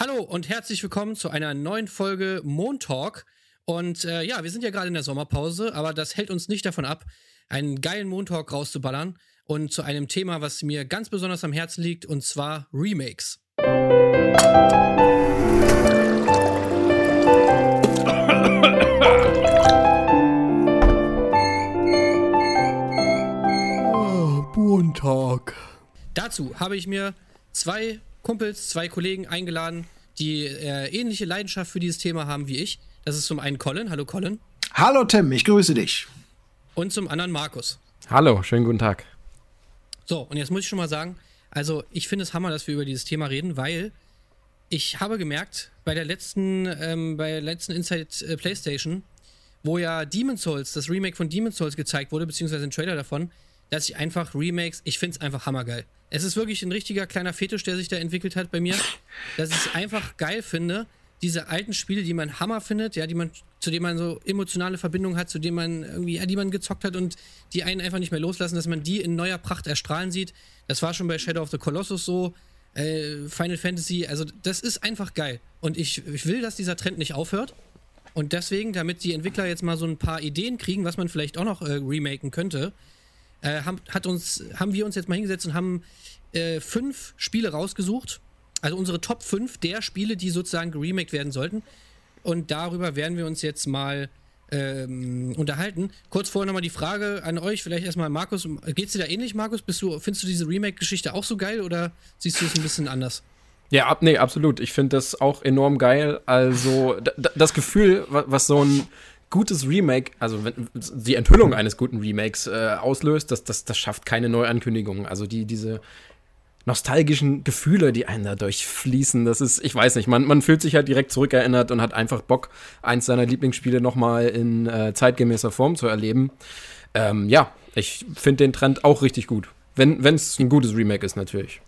Hallo und herzlich willkommen zu einer neuen Folge Montalk. Und äh, ja, wir sind ja gerade in der Sommerpause, aber das hält uns nicht davon ab, einen geilen Montalk rauszuballern und zu einem Thema, was mir ganz besonders am Herzen liegt, und zwar Remakes. Oh, Montag. Dazu habe ich mir zwei Kumpels, zwei Kollegen eingeladen, die äh, ähnliche Leidenschaft für dieses Thema haben wie ich. Das ist zum einen Colin. Hallo Colin. Hallo Tim, ich grüße dich. Und zum anderen Markus. Hallo, schönen guten Tag. So, und jetzt muss ich schon mal sagen, also ich finde es Hammer, dass wir über dieses Thema reden, weil ich habe gemerkt, bei der letzten, ähm, bei der letzten Inside äh, PlayStation, wo ja Demon's Souls, das Remake von Demon's Souls gezeigt wurde, beziehungsweise ein Trailer davon, dass ich einfach Remakes, ich finde es einfach hammergeil. Es ist wirklich ein richtiger kleiner Fetisch, der sich da entwickelt hat bei mir, dass ich es einfach geil finde, diese alten Spiele, die man Hammer findet, ja, die man, zu denen man so emotionale Verbindungen hat, zu denen man irgendwie, ja, die man gezockt hat und die einen einfach nicht mehr loslassen, dass man die in neuer Pracht erstrahlen sieht. Das war schon bei Shadow of the Colossus so, äh, Final Fantasy, also das ist einfach geil. Und ich, ich will, dass dieser Trend nicht aufhört. Und deswegen, damit die Entwickler jetzt mal so ein paar Ideen kriegen, was man vielleicht auch noch äh, remaken könnte, äh, haben, hat uns, haben wir uns jetzt mal hingesetzt und haben äh, fünf Spiele rausgesucht. Also unsere Top 5 der Spiele, die sozusagen geremaked werden sollten. Und darüber werden wir uns jetzt mal ähm, unterhalten. Kurz vorher nochmal die Frage an euch, vielleicht erstmal Markus. Geht's dir da ähnlich, Markus? Bist du, findest du diese Remake-Geschichte auch so geil oder siehst du es ein bisschen anders? Ja, ab, nee, absolut. Ich finde das auch enorm geil. Also das Gefühl, was so ein gutes Remake, also wenn, die Enthüllung eines guten Remakes äh, auslöst, das, das, das schafft keine Neuankündigung. Also die, diese nostalgischen Gefühle, die einen da durchfließen, das ist, ich weiß nicht, man, man fühlt sich halt direkt zurückerinnert und hat einfach Bock, eins seiner Lieblingsspiele nochmal in äh, zeitgemäßer Form zu erleben. Ähm, ja, ich finde den Trend auch richtig gut. Wenn es ein gutes Remake ist, natürlich.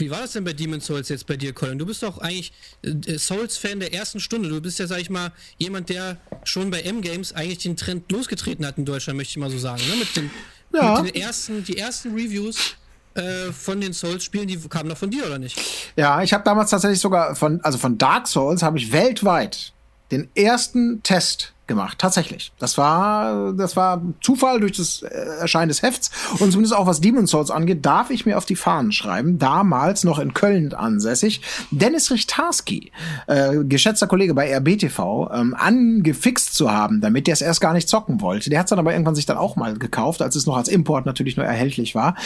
Wie war das denn bei Demon's Souls jetzt bei dir, Colin? Du bist doch eigentlich äh, Souls-Fan der ersten Stunde. Du bist ja, sag ich mal, jemand, der schon bei M-Games eigentlich den Trend losgetreten hat in Deutschland, möchte ich mal so sagen. Ne? Mit, den, ja. mit den ersten, die ersten Reviews äh, von den Souls-Spielen, die kamen doch von dir, oder nicht? Ja, ich habe damals tatsächlich sogar von, also von Dark Souls habe ich weltweit den ersten Test gemacht. Tatsächlich. Das war, das war Zufall durch das äh, Erscheinen des Hefts. Und zumindest auch was Demon's Souls angeht, darf ich mir auf die Fahnen schreiben. Damals noch in Köln ansässig. Dennis Richtarski, äh, geschätzter Kollege bei RBTV, ähm, angefixt zu haben, damit der es erst gar nicht zocken wollte. Der hat es dann aber irgendwann sich dann auch mal gekauft, als es noch als Import natürlich nur erhältlich war.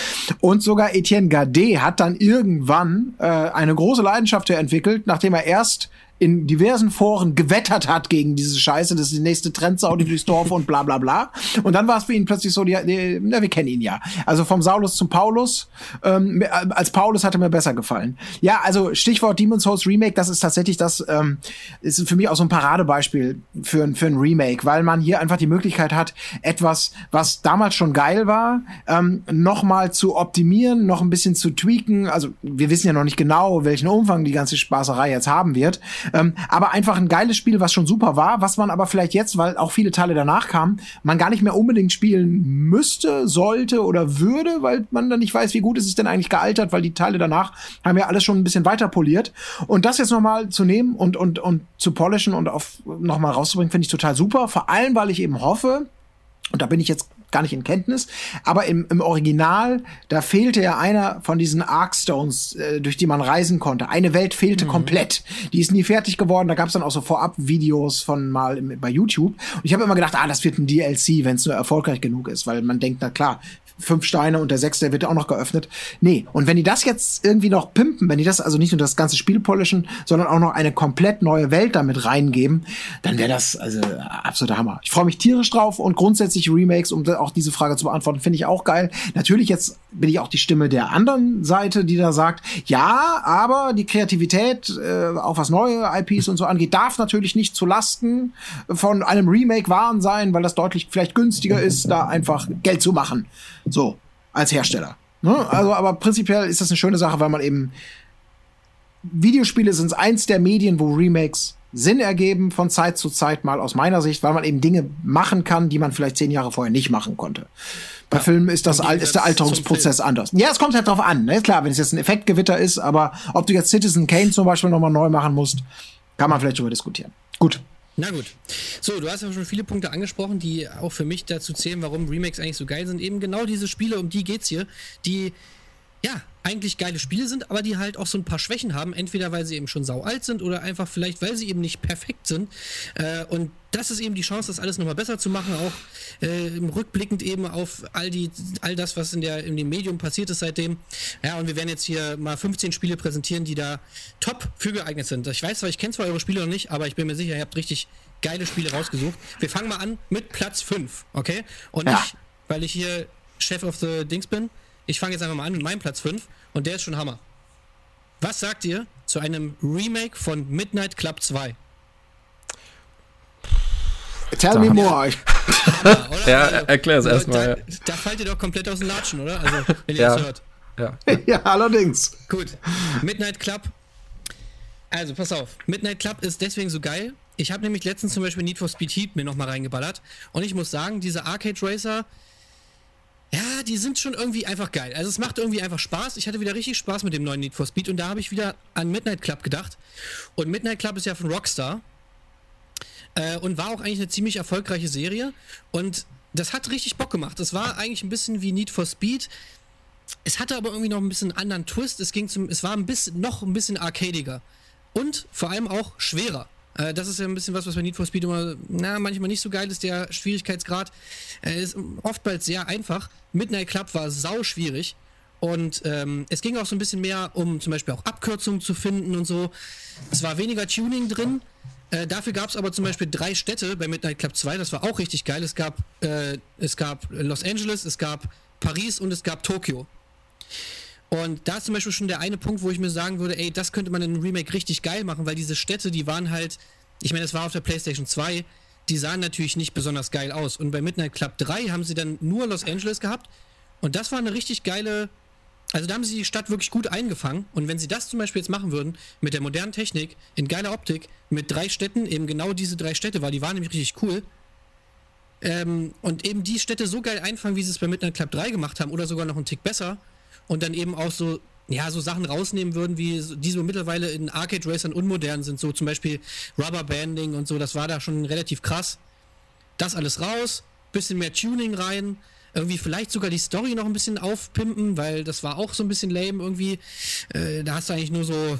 Und sogar Etienne Gardet hat dann irgendwann äh, eine große Leidenschaft entwickelt, nachdem er erst in diversen Foren gewettert hat gegen diese Scheiße, das ist die nächste Trendsau, die durchs Dorf und bla bla bla. Und dann war es für ihn plötzlich so, die, die, na, wir kennen ihn ja. Also vom Saulus zum Paulus. Ähm, als Paulus hat er mir besser gefallen. Ja, also Stichwort Demon's Souls Remake, das ist tatsächlich das, ähm, ist für mich auch so ein Paradebeispiel für, für ein Remake, weil man hier einfach die Möglichkeit hat, etwas, was damals schon geil war, ähm, nochmal zu optimieren, noch ein bisschen zu tweaken. Also wir wissen ja noch nicht genau, welchen Umfang die ganze Spaßerei jetzt haben wird. Ähm, aber einfach ein geiles Spiel, was schon super war, was man aber vielleicht jetzt, weil auch viele Teile danach kamen, man gar nicht mehr unbedingt spielen müsste, sollte oder würde, weil man dann nicht weiß, wie gut ist es denn eigentlich gealtert, weil die Teile danach haben ja alles schon ein bisschen weiter poliert. Und das jetzt nochmal zu nehmen und, und, und zu polishen und auf nochmal rauszubringen, finde ich total super. Vor allem, weil ich eben hoffe, und da bin ich jetzt gar nicht in Kenntnis. Aber im, im Original, da fehlte ja einer von diesen Arkstones, äh, durch die man reisen konnte. Eine Welt fehlte mhm. komplett. Die ist nie fertig geworden. Da gab es dann auch so Vorab-Videos von mal im, bei YouTube. Und ich habe immer gedacht, ah, das wird ein DLC, wenn es nur erfolgreich genug ist, weil man denkt, na klar, fünf Steine und der sechste wird auch noch geöffnet. Nee, und wenn die das jetzt irgendwie noch pimpen, wenn die das also nicht nur das ganze Spiel polischen, sondern auch noch eine komplett neue Welt damit reingeben, dann wäre das also absoluter Hammer. Ich freue mich tierisch drauf und grundsätzlich Remakes, um auch diese Frage zu beantworten, finde ich auch geil. Natürlich jetzt bin ich auch die Stimme der anderen Seite, die da sagt, ja, aber die Kreativität, äh, auch was neue IPs und so angeht, darf natürlich nicht zu Lasten von einem Remake wahren sein, weil das deutlich vielleicht günstiger ist, da einfach Geld zu machen. So, als Hersteller. Ne? Also, aber prinzipiell ist das eine schöne Sache, weil man eben Videospiele sind eins der Medien, wo Remakes Sinn ergeben von Zeit zu Zeit mal aus meiner Sicht, weil man eben Dinge machen kann, die man vielleicht zehn Jahre vorher nicht machen konnte. Bei Filmen ist das ist der Alterungsprozess anders. Ja, es kommt halt drauf an. Ne? Klar, wenn es jetzt ein Effektgewitter ist, aber ob du jetzt Citizen Kane zum Beispiel nochmal neu machen musst, kann man vielleicht darüber diskutieren. Gut. Na gut. So, du hast ja schon viele Punkte angesprochen, die auch für mich dazu zählen, warum Remakes eigentlich so geil sind. Eben genau diese Spiele, um die geht's hier, die ja, eigentlich geile Spiele sind, aber die halt auch so ein paar Schwächen haben. Entweder weil sie eben schon sau alt sind oder einfach vielleicht, weil sie eben nicht perfekt sind. Äh, und das ist eben die Chance, das alles nochmal besser zu machen, auch äh, rückblickend eben auf all die, all das, was in der, in dem Medium passiert ist seitdem. Ja, und wir werden jetzt hier mal 15 Spiele präsentieren, die da top für geeignet sind. Ich weiß zwar, ich kenne zwar eure Spiele noch nicht, aber ich bin mir sicher, ihr habt richtig geile Spiele rausgesucht. Wir fangen mal an mit Platz 5, okay? Und ja. nicht, weil ich hier Chef of the Dings bin, ich fange jetzt einfach mal an mit meinem Platz 5 und der ist schon Hammer. Was sagt ihr zu einem Remake von Midnight Club 2? Tell me more. Hammer, ja, also, erklär es erstmal. Da, da fallt ihr doch komplett aus dem Latschen, oder? Also, wenn ihr ja. das hört. Ja. ja, allerdings. Gut. Midnight Club. Also, pass auf. Midnight Club ist deswegen so geil. Ich habe nämlich letztens zum Beispiel Need for Speed Heat mir nochmal reingeballert. Und ich muss sagen, diese Arcade Racer, ja, die sind schon irgendwie einfach geil. Also es macht irgendwie einfach Spaß. Ich hatte wieder richtig Spaß mit dem neuen Need for Speed und da habe ich wieder an Midnight Club gedacht. Und Midnight Club ist ja von Rockstar äh, und war auch eigentlich eine ziemlich erfolgreiche Serie. Und das hat richtig Bock gemacht. Es war eigentlich ein bisschen wie Need for Speed. Es hatte aber irgendwie noch ein bisschen einen anderen Twist. Es ging zum, es war ein bisschen, noch ein bisschen arcadiger. Und vor allem auch schwerer. Äh, das ist ja ein bisschen was, was bei Need for Speed immer, na, manchmal nicht so geil ist. Der Schwierigkeitsgrad äh, ist oftmals sehr einfach. Midnight Club war sau schwierig. Und ähm, es ging auch so ein bisschen mehr um zum Beispiel auch Abkürzungen zu finden und so. Es war weniger Tuning drin. Äh, dafür gab es aber zum Beispiel drei Städte bei Midnight Club 2. Das war auch richtig geil. Es gab, äh, es gab Los Angeles, es gab Paris und es gab Tokio. Und da ist zum Beispiel schon der eine Punkt, wo ich mir sagen würde, ey, das könnte man in einem Remake richtig geil machen, weil diese Städte, die waren halt, ich meine, das war auf der PlayStation 2, die sahen natürlich nicht besonders geil aus. Und bei Midnight Club 3 haben sie dann nur Los Angeles gehabt. Und das war eine richtig geile. Also da haben sie die Stadt wirklich gut eingefangen. Und wenn sie das zum Beispiel jetzt machen würden, mit der modernen Technik, in geiler Optik, mit drei Städten, eben genau diese drei Städte, weil die waren nämlich richtig cool. Ähm, und eben die Städte so geil einfangen, wie sie es bei Midnight Club 3 gemacht haben, oder sogar noch einen Tick besser. Und dann eben auch so ja, so Sachen rausnehmen würden, wie die so mittlerweile in Arcade Racern unmodern sind, so zum Beispiel Rubber Banding und so, das war da schon relativ krass. Das alles raus, bisschen mehr Tuning rein, irgendwie vielleicht sogar die Story noch ein bisschen aufpimpen, weil das war auch so ein bisschen lame irgendwie. Äh, da hast du eigentlich nur so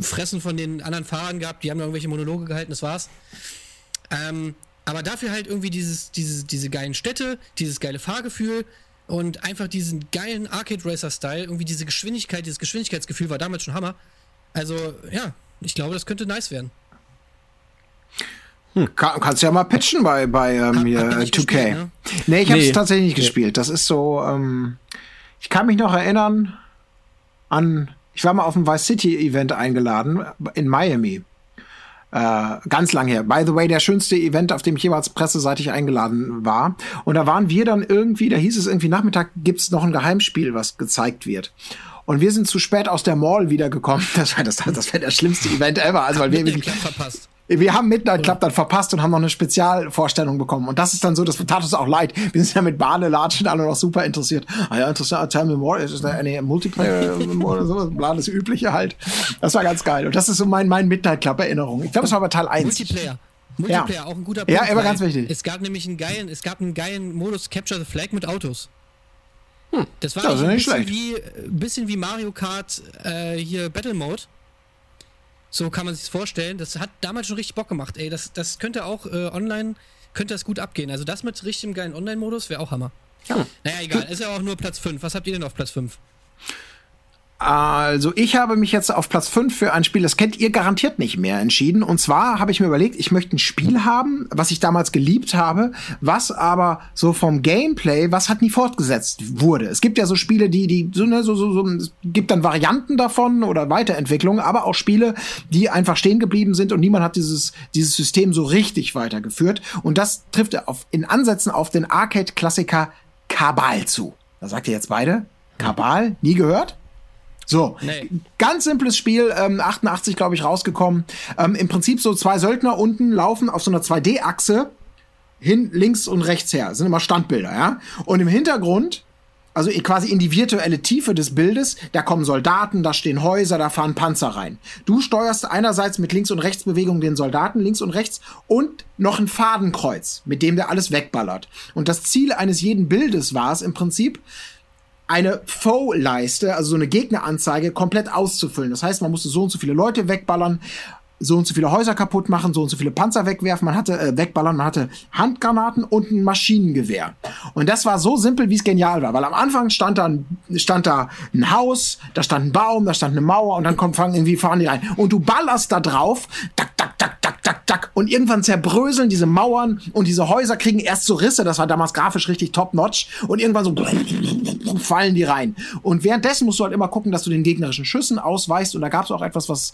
Fressen von den anderen Fahrern gehabt, die haben irgendwelche Monologe gehalten, das war's. Ähm, aber dafür halt irgendwie dieses, dieses, diese geilen Städte, dieses geile Fahrgefühl, und einfach diesen geilen Arcade Racer Style, irgendwie diese Geschwindigkeit, dieses Geschwindigkeitsgefühl war damals schon Hammer. Also, ja, ich glaube, das könnte nice werden. Hm, kann, kannst ja mal pitchen bei, bei ähm, hab, hier, hab 2K. Gespielt, ne? Nee, ich habe es tatsächlich nicht nee. gespielt. Das ist so, ähm, ich kann mich noch erinnern an, ich war mal auf dem Vice City Event eingeladen in Miami. Äh, ganz lang her. By the way, der schönste Event, auf dem ich jeweils presseseitig eingeladen war. Und da waren wir dann irgendwie, da hieß es irgendwie Nachmittag gibt's noch ein Geheimspiel, was gezeigt wird. Und wir sind zu spät aus der Mall wiedergekommen. Das wäre das, das wär der schlimmste Event ever. Also, weil wir, wir verpasst. Wir haben Midnight Club dann verpasst und haben noch eine Spezialvorstellung bekommen. Und das ist dann so, das tat uns auch leid. Wir sind ja mit Badelatschen alle noch super interessiert. Ah ja, interessant, tell me more. Ist eine Multiplayer oder sowas? Bla, das Übliche halt. Das war ganz geil. Und das ist so mein, mein Midnight Club Erinnerung. Ich glaube, das war aber Teil 1. Multiplayer. Multiplayer, ja. auch ein guter Punkt. Ja, immer ganz wichtig. Es gab nämlich einen geilen, es gab einen geilen Modus Capture the Flag mit Autos. Hm, das war das ein bisschen wie, bisschen wie Mario Kart äh, hier Battle Mode. So kann man sich vorstellen. Das hat damals schon richtig Bock gemacht. Ey, das, das könnte auch äh, online, könnte das gut abgehen. Also das mit richtigem geilen Online-Modus wäre auch Hammer. Ja. Naja, egal. Ist ja auch nur Platz 5. Was habt ihr denn auf Platz 5? Also ich habe mich jetzt auf Platz 5 für ein Spiel, das kennt ihr garantiert nicht mehr, entschieden. Und zwar habe ich mir überlegt, ich möchte ein Spiel haben, was ich damals geliebt habe, was aber so vom Gameplay, was hat nie fortgesetzt wurde. Es gibt ja so Spiele, die, die, so, ne, so, so, so, es gibt dann Varianten davon oder Weiterentwicklungen, aber auch Spiele, die einfach stehen geblieben sind und niemand hat dieses, dieses System so richtig weitergeführt. Und das trifft auf, in Ansätzen auf den Arcade-Klassiker Kabal zu. Da sagt ihr jetzt beide? Kabal? Nie gehört? So, nee. ganz simples Spiel, ähm, 88 glaube ich rausgekommen. Ähm, Im Prinzip so zwei Söldner unten laufen auf so einer 2D-Achse hin, links und rechts her. Das sind immer Standbilder, ja. Und im Hintergrund, also quasi in die virtuelle Tiefe des Bildes, da kommen Soldaten, da stehen Häuser, da fahren Panzer rein. Du steuerst einerseits mit Links- und Rechtsbewegung den Soldaten links und rechts und noch ein Fadenkreuz, mit dem der alles wegballert. Und das Ziel eines jeden Bildes war es im Prinzip, eine Foe-Leiste, also so eine Gegneranzeige, komplett auszufüllen. Das heißt, man musste so und so viele Leute wegballern, so und so viele Häuser kaputt machen, so und so viele Panzer wegwerfen, man hatte äh, wegballern, man hatte Handgranaten und ein Maschinengewehr. Und das war so simpel, wie es genial war, weil am Anfang stand da, ein, stand da ein Haus, da stand ein Baum, da stand eine Mauer und dann kommen fangen irgendwie fahren die rein. Und du ballerst da drauf, tak tak tak tak tak tak. Und irgendwann zerbröseln diese Mauern und diese Häuser kriegen erst so Risse, das war damals grafisch richtig top notch und irgendwann so fallen die rein. Und währenddessen musst du halt immer gucken, dass du den gegnerischen Schüssen ausweichst. Und da gab es auch etwas, was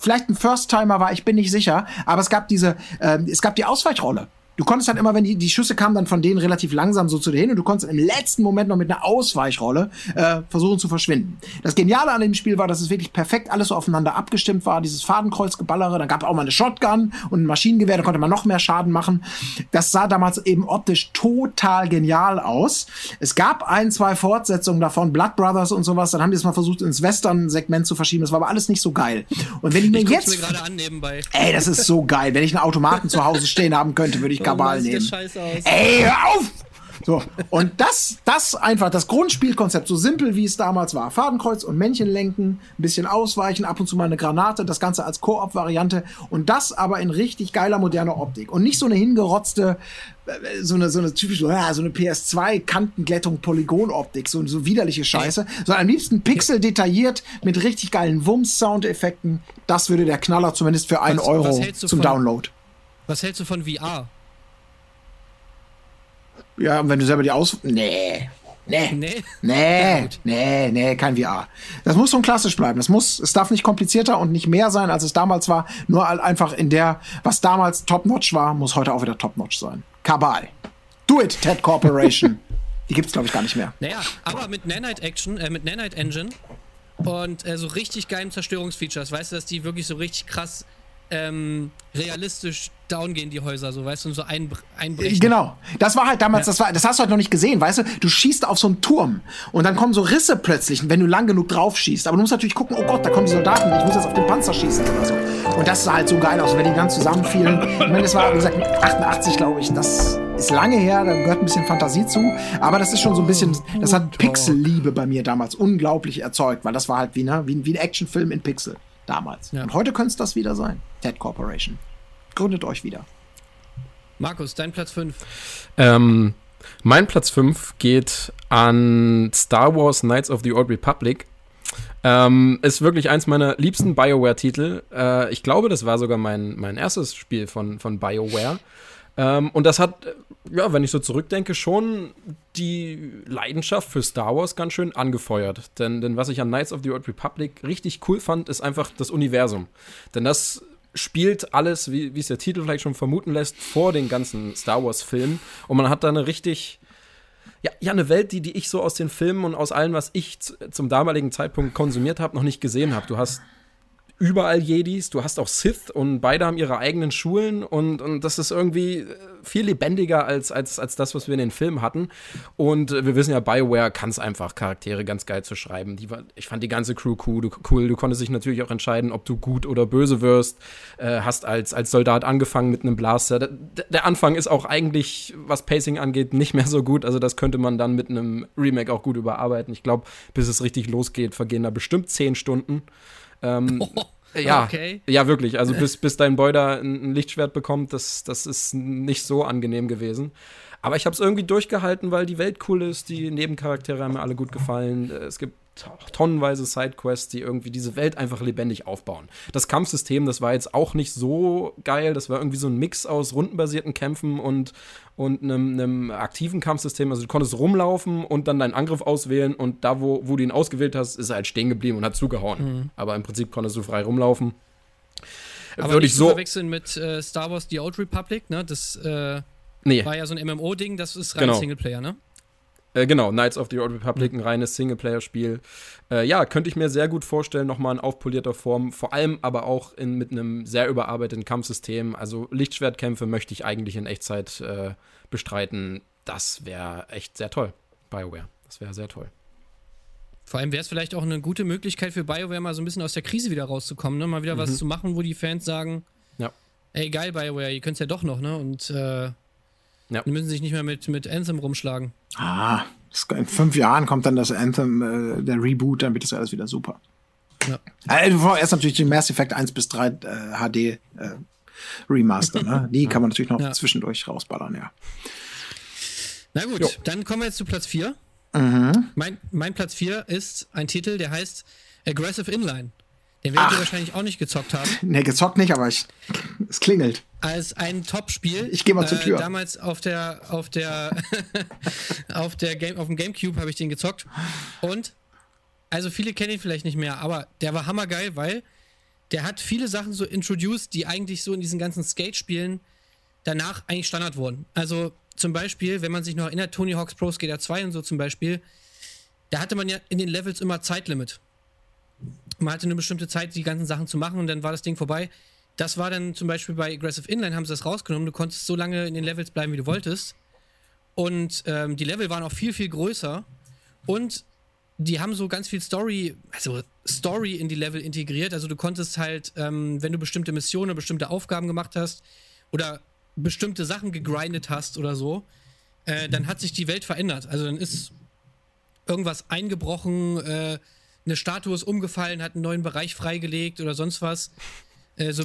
vielleicht ein First-Timer war, ich bin nicht sicher, aber es gab diese, äh, es gab die Ausweichrolle. Du konntest halt immer, wenn die, die Schüsse kamen dann von denen relativ langsam so zu dir hin und du konntest im letzten Moment noch mit einer Ausweichrolle äh, versuchen zu verschwinden. Das Geniale an dem Spiel war, dass es wirklich perfekt alles so aufeinander abgestimmt war. Dieses Fadenkreuzgeballere, dann gab es auch mal eine Shotgun und ein Maschinengewehr, da konnte man noch mehr Schaden machen. Das sah damals eben optisch total genial aus. Es gab ein, zwei Fortsetzungen davon, Blood Brothers und sowas, dann haben die es mal versucht ins Western-Segment zu verschieben. Das war aber alles nicht so geil. Und wenn ich mir Ich jetzt... mir an. Ey, das ist so geil. Wenn ich einen Automaten zu Hause stehen haben könnte, würde ich Kabal sieht nehmen. das scheiße aus. Ey, hör auf! So, und das, das einfach, das Grundspielkonzept, so simpel wie es damals war. Fadenkreuz und Männchen lenken, ein bisschen ausweichen, ab und zu mal eine Granate, das Ganze als Koop-Variante und das aber in richtig geiler moderner Optik. Und nicht so eine hingerotzte, äh, so eine, so eine typische, so eine PS2-Kantenglättung, Polygon-Optik, so, so widerliche Scheiße, sondern am liebsten pixel-detailliert mit richtig geilen Wumms-Soundeffekten. Das würde der Knaller zumindest für einen Was- Euro was zum von- Download. Was hältst du von VR? Ja, und wenn du selber die Aus... Nee. Nee. Nee. Nee, nee, nee, kein VR. Das muss schon klassisch bleiben. Das muss, es darf nicht komplizierter und nicht mehr sein, als es damals war. Nur einfach in der, was damals Top-Notch war, muss heute auch wieder Top-Notch sein. Kabal. Do it, Ted Corporation. Die gibt's, glaube ich, gar nicht mehr. Naja, aber mit Nanite Action, äh, mit Nanite Engine und äh, so richtig geilen Zerstörungsfeatures, weißt du, dass die wirklich so richtig krass ähm, realistisch down gehen, die Häuser, so, weißt du, und so einbr einbrechen. Genau. Das war halt damals, das war, das hast du halt noch nicht gesehen, weißt du? Du schießt auf so einen Turm und dann kommen so Risse plötzlich, wenn du lang genug drauf schießt. Aber du musst natürlich gucken, oh Gott, da kommen die Soldaten, ich muss jetzt auf den Panzer schießen oder so. Und das sah halt so geil aus, wenn die dann zusammenfielen. Ich meine, das war, wie gesagt, 88, glaube ich. Das ist lange her, da gehört ein bisschen Fantasie zu. Aber das ist schon so ein bisschen, das hat Pixelliebe bei mir damals unglaublich erzeugt, weil das war halt wie, ne, wie, wie ein Actionfilm in Pixel damals. Ja. Und heute könnte es das wieder sein. Ted Corporation. Gründet euch wieder. Markus, dein Platz 5. Ähm, mein Platz 5 geht an Star Wars Knights of the Old Republic. Ähm, ist wirklich eins meiner liebsten BioWare-Titel. Äh, ich glaube, das war sogar mein, mein erstes Spiel von, von BioWare. Ähm, und das hat, ja, wenn ich so zurückdenke, schon die Leidenschaft für Star Wars ganz schön angefeuert. Denn, denn was ich an Knights of the Old Republic richtig cool fand, ist einfach das Universum. Denn das spielt alles, wie wie es der Titel vielleicht schon vermuten lässt, vor den ganzen Star Wars-Filmen. Und man hat da eine richtig, ja, ja, eine Welt, die, die ich so aus den Filmen und aus allem, was ich zum damaligen Zeitpunkt konsumiert habe, noch nicht gesehen habe. Du hast überall Jedis, du hast auch Sith und beide haben ihre eigenen Schulen und, und das ist irgendwie äh, viel lebendiger als, als, als das, was wir in den Filmen hatten. Und äh, wir wissen ja, BioWare kann es einfach, Charaktere ganz geil zu schreiben. Die ich fand die ganze Crew cool. Du, cool. du konntest dich natürlich auch entscheiden, ob du gut oder böse wirst. Äh, hast als, als Soldat angefangen mit einem Blaster. Der, der Anfang ist auch eigentlich, was Pacing angeht, nicht mehr so gut. Also das könnte man dann mit einem Remake auch gut überarbeiten. Ich glaube, bis es richtig losgeht, vergehen da bestimmt zehn Stunden. Ähm, ja, okay. ja, wirklich. Also bis, bis dein Boy da ein, Lichtschwert bekommt, das, das ist nicht so angenehm gewesen. Aber ich habe es irgendwie durchgehalten, weil die Welt cool ist, die Nebencharaktere haben mir alle gut gefallen. Es gibt tonnenweise Sidequests, die irgendwie diese Welt einfach lebendig aufbauen. Das Kampfsystem, das war jetzt auch nicht so geil. Das war irgendwie so ein Mix aus rundenbasierten Kämpfen und, und einem, einem aktiven Kampfsystem. Also du konntest rumlaufen und dann deinen Angriff auswählen und da, wo, wo du ihn ausgewählt hast, ist er halt stehen geblieben und hat zugehauen. Aber im Prinzip konntest du frei rumlaufen. Aber Würde ich so. verwechseln mit äh, Star Wars The Old Republic, ne? Das äh, Nee. war ja so ein MMO-Ding, das ist rein Genau. Singleplayer, ne? Äh, genau, Knights of the Old Republic, ein reines Singleplayer-Spiel. Äh, ja, könnte ich mir sehr gut vorstellen, nochmal in aufpolierter Form. Vor allem aber auch in, mit einem sehr überarbeiteten Kampfsystem. Also Lichtschwertkämpfe möchte ich eigentlich in Echtzeit äh, bestreiten. Das wäre echt sehr toll. BioWare. Das wäre sehr toll. Vor allem wäre es vielleicht auch eine gute Möglichkeit für BioWare mal so ein bisschen aus der Krise wieder rauszukommen, ne? Mal wieder mhm. was zu machen, wo die Fans sagen, ja. ey geil BioWare, ihr könnt es ja doch noch, ne? Und äh, ja. müssen sich nicht mehr mit, mit Anthem rumschlagen. Ah, in fünf Jahren kommt dann das Anthem, äh, der Reboot, dann wird das alles wieder super. Ja. Also erst natürlich die Mass Effect 1 bis 3 äh, HD äh, Remaster, ne? Die kann man natürlich noch ja. zwischendurch rausballern, ja. Na gut, jo. dann kommen wir jetzt zu Platz 4. Mhm. Mein, mein Platz 4 ist ein Titel, der heißt Aggressive Inline. Den werdet ihr wahrscheinlich auch nicht gezockt haben. Nee, gezockt nicht, aber ich, es klingelt. Als ein Top-Spiel. Ich gehe mal zur Tür. Äh, damals auf der, auf der, auf der Game, auf dem Gamecube habe ich den gezockt. Und, also viele kennen ihn vielleicht nicht mehr, aber der war hammergeil, weil der hat viele Sachen so introduced, die eigentlich so in diesen ganzen Skate-Spielen danach eigentlich Standard wurden. Also zum Beispiel, wenn man sich noch erinnert, Tony Hawk's Pro Skater 2 und so zum Beispiel, da hatte man ja in den Levels immer Zeitlimit man hatte eine bestimmte Zeit, die ganzen Sachen zu machen und dann war das Ding vorbei. Das war dann zum Beispiel bei Aggressive Inline, haben sie das rausgenommen. Du konntest so lange in den Levels bleiben, wie du wolltest. Und ähm, die Level waren auch viel, viel größer. Und die haben so ganz viel Story, also Story in die Level integriert. Also du konntest halt, ähm, wenn du bestimmte Missionen, bestimmte Aufgaben gemacht hast oder bestimmte Sachen gegrindet hast oder so, äh, dann hat sich die Welt verändert. Also dann ist irgendwas eingebrochen, äh, eine Statue ist umgefallen, hat einen neuen Bereich freigelegt oder sonst was. Also,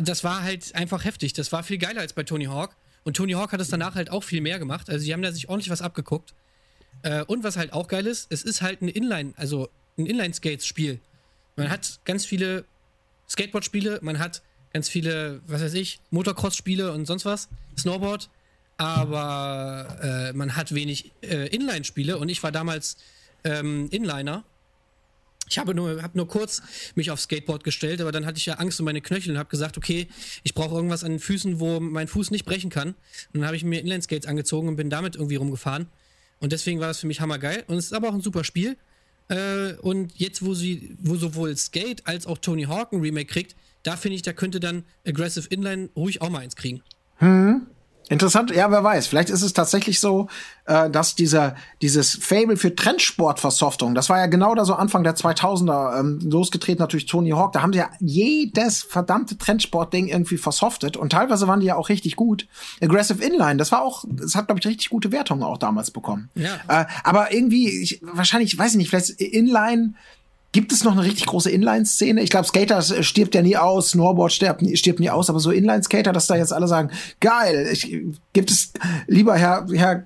das war halt einfach heftig. Das war viel geiler als bei Tony Hawk. Und Tony Hawk hat es danach halt auch viel mehr gemacht. Also, die haben da sich ordentlich was abgeguckt. Äh, und was halt auch geil ist, es ist halt ein Inline, also ein Inline-Skates-Spiel. Man hat ganz viele Skateboard-Spiele, man hat ganz viele, was weiß ich, Motocross-Spiele und sonst was, Snowboard, aber äh, man hat wenig äh, Inline-Spiele und ich war damals ähm, Inliner ich habe nur, hab nur kurz mich aufs Skateboard gestellt, aber dann hatte ich ja Angst um meine Knöchel und habe gesagt, okay, ich brauche irgendwas an den Füßen, wo mein Fuß nicht brechen kann. Und dann habe ich mir Inline-Skates angezogen und bin damit irgendwie rumgefahren. Und deswegen war das für mich hammergeil. Und es ist aber auch ein super Spiel. Äh, und jetzt, wo sie, wo sowohl Skate als auch Tony Hawk ein Remake kriegt, da finde ich, da könnte dann Aggressive Inline ruhig auch mal eins kriegen. Hm. Interessant, ja, wer weiß. Vielleicht ist es tatsächlich so, äh, dass dieser, dieses Fable für Trendsportversoftung, das war ja genau da so Anfang der 2000er ähm, losgetreten, natürlich Tony Hawk, da haben sie ja jedes verdammte Trendsport-Ding irgendwie versoftet und teilweise waren die ja auch richtig gut. Aggressive Inline, das war auch, das hat, glaube ich, richtig gute Wertungen auch damals bekommen. Ja. Äh, aber irgendwie, ich, wahrscheinlich, weiß ich nicht, vielleicht Inline Gibt es noch eine richtig große Inline-Szene? Ich glaube, Skater stirbt ja nie aus, Snowboard stirbt, stirbt nie aus, aber so Inline-Skater, dass da jetzt alle sagen, geil, ich, gibt es, lieber Herr, Herr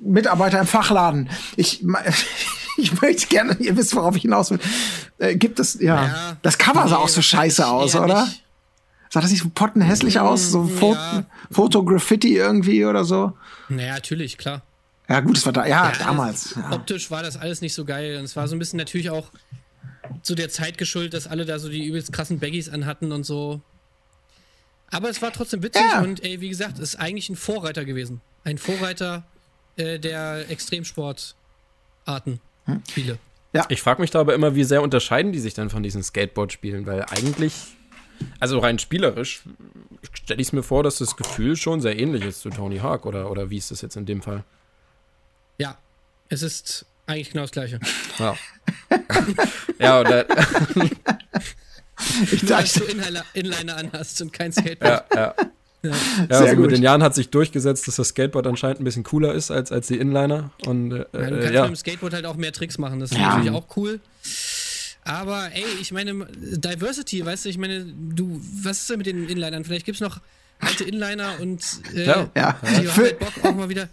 Mitarbeiter im Fachladen, ich, ich möchte gerne, ihr wisst, worauf ich hinaus will. Äh, gibt es, ja, ja das Cover sah auch so scheiße aus, oder? Nicht. Sah das nicht so pottenhässlich aus? So Fo ja. Foto-Graffiti irgendwie oder so? Naja, natürlich, klar. Ja, gut, es war da, ja, ja damals. Ja. Optisch war das alles nicht so geil. Und es war so ein bisschen natürlich auch zu der Zeit geschuldet, dass alle da so die übelst krassen Baggies anhatten und so. Aber es war trotzdem witzig ja. und ey, wie gesagt, ist eigentlich ein Vorreiter gewesen. Ein Vorreiter äh, der Extremsportarten, hm. Spiele. Ja. Ich frage mich da aber immer, wie sehr unterscheiden die sich dann von diesen Skateboard-Spielen, weil eigentlich, also rein spielerisch, stelle ich es mir vor, dass das Gefühl schon sehr ähnlich ist zu Tony Hawk oder, oder wie ist das jetzt in dem Fall? Ja, es ist eigentlich genau das Gleiche. Ja. ja, oder. ich dachte, dass du Inliner, Inliner anhast und kein Skateboard. Ja, ja. Ja, ja also mit den Jahren hat sich durchgesetzt, dass das Skateboard anscheinend ein bisschen cooler ist als, als die Inliner. Und, äh, ja, du kannst ja. mit dem Skateboard halt auch mehr Tricks machen. Das ist ja. natürlich auch cool. Aber ey, ich meine, Diversity, weißt du, ich meine, du, was ist denn mit den Inlinern? Vielleicht gibt es noch alte Inliner und äh, ja. Ja. die haben halt Bock auch mal wieder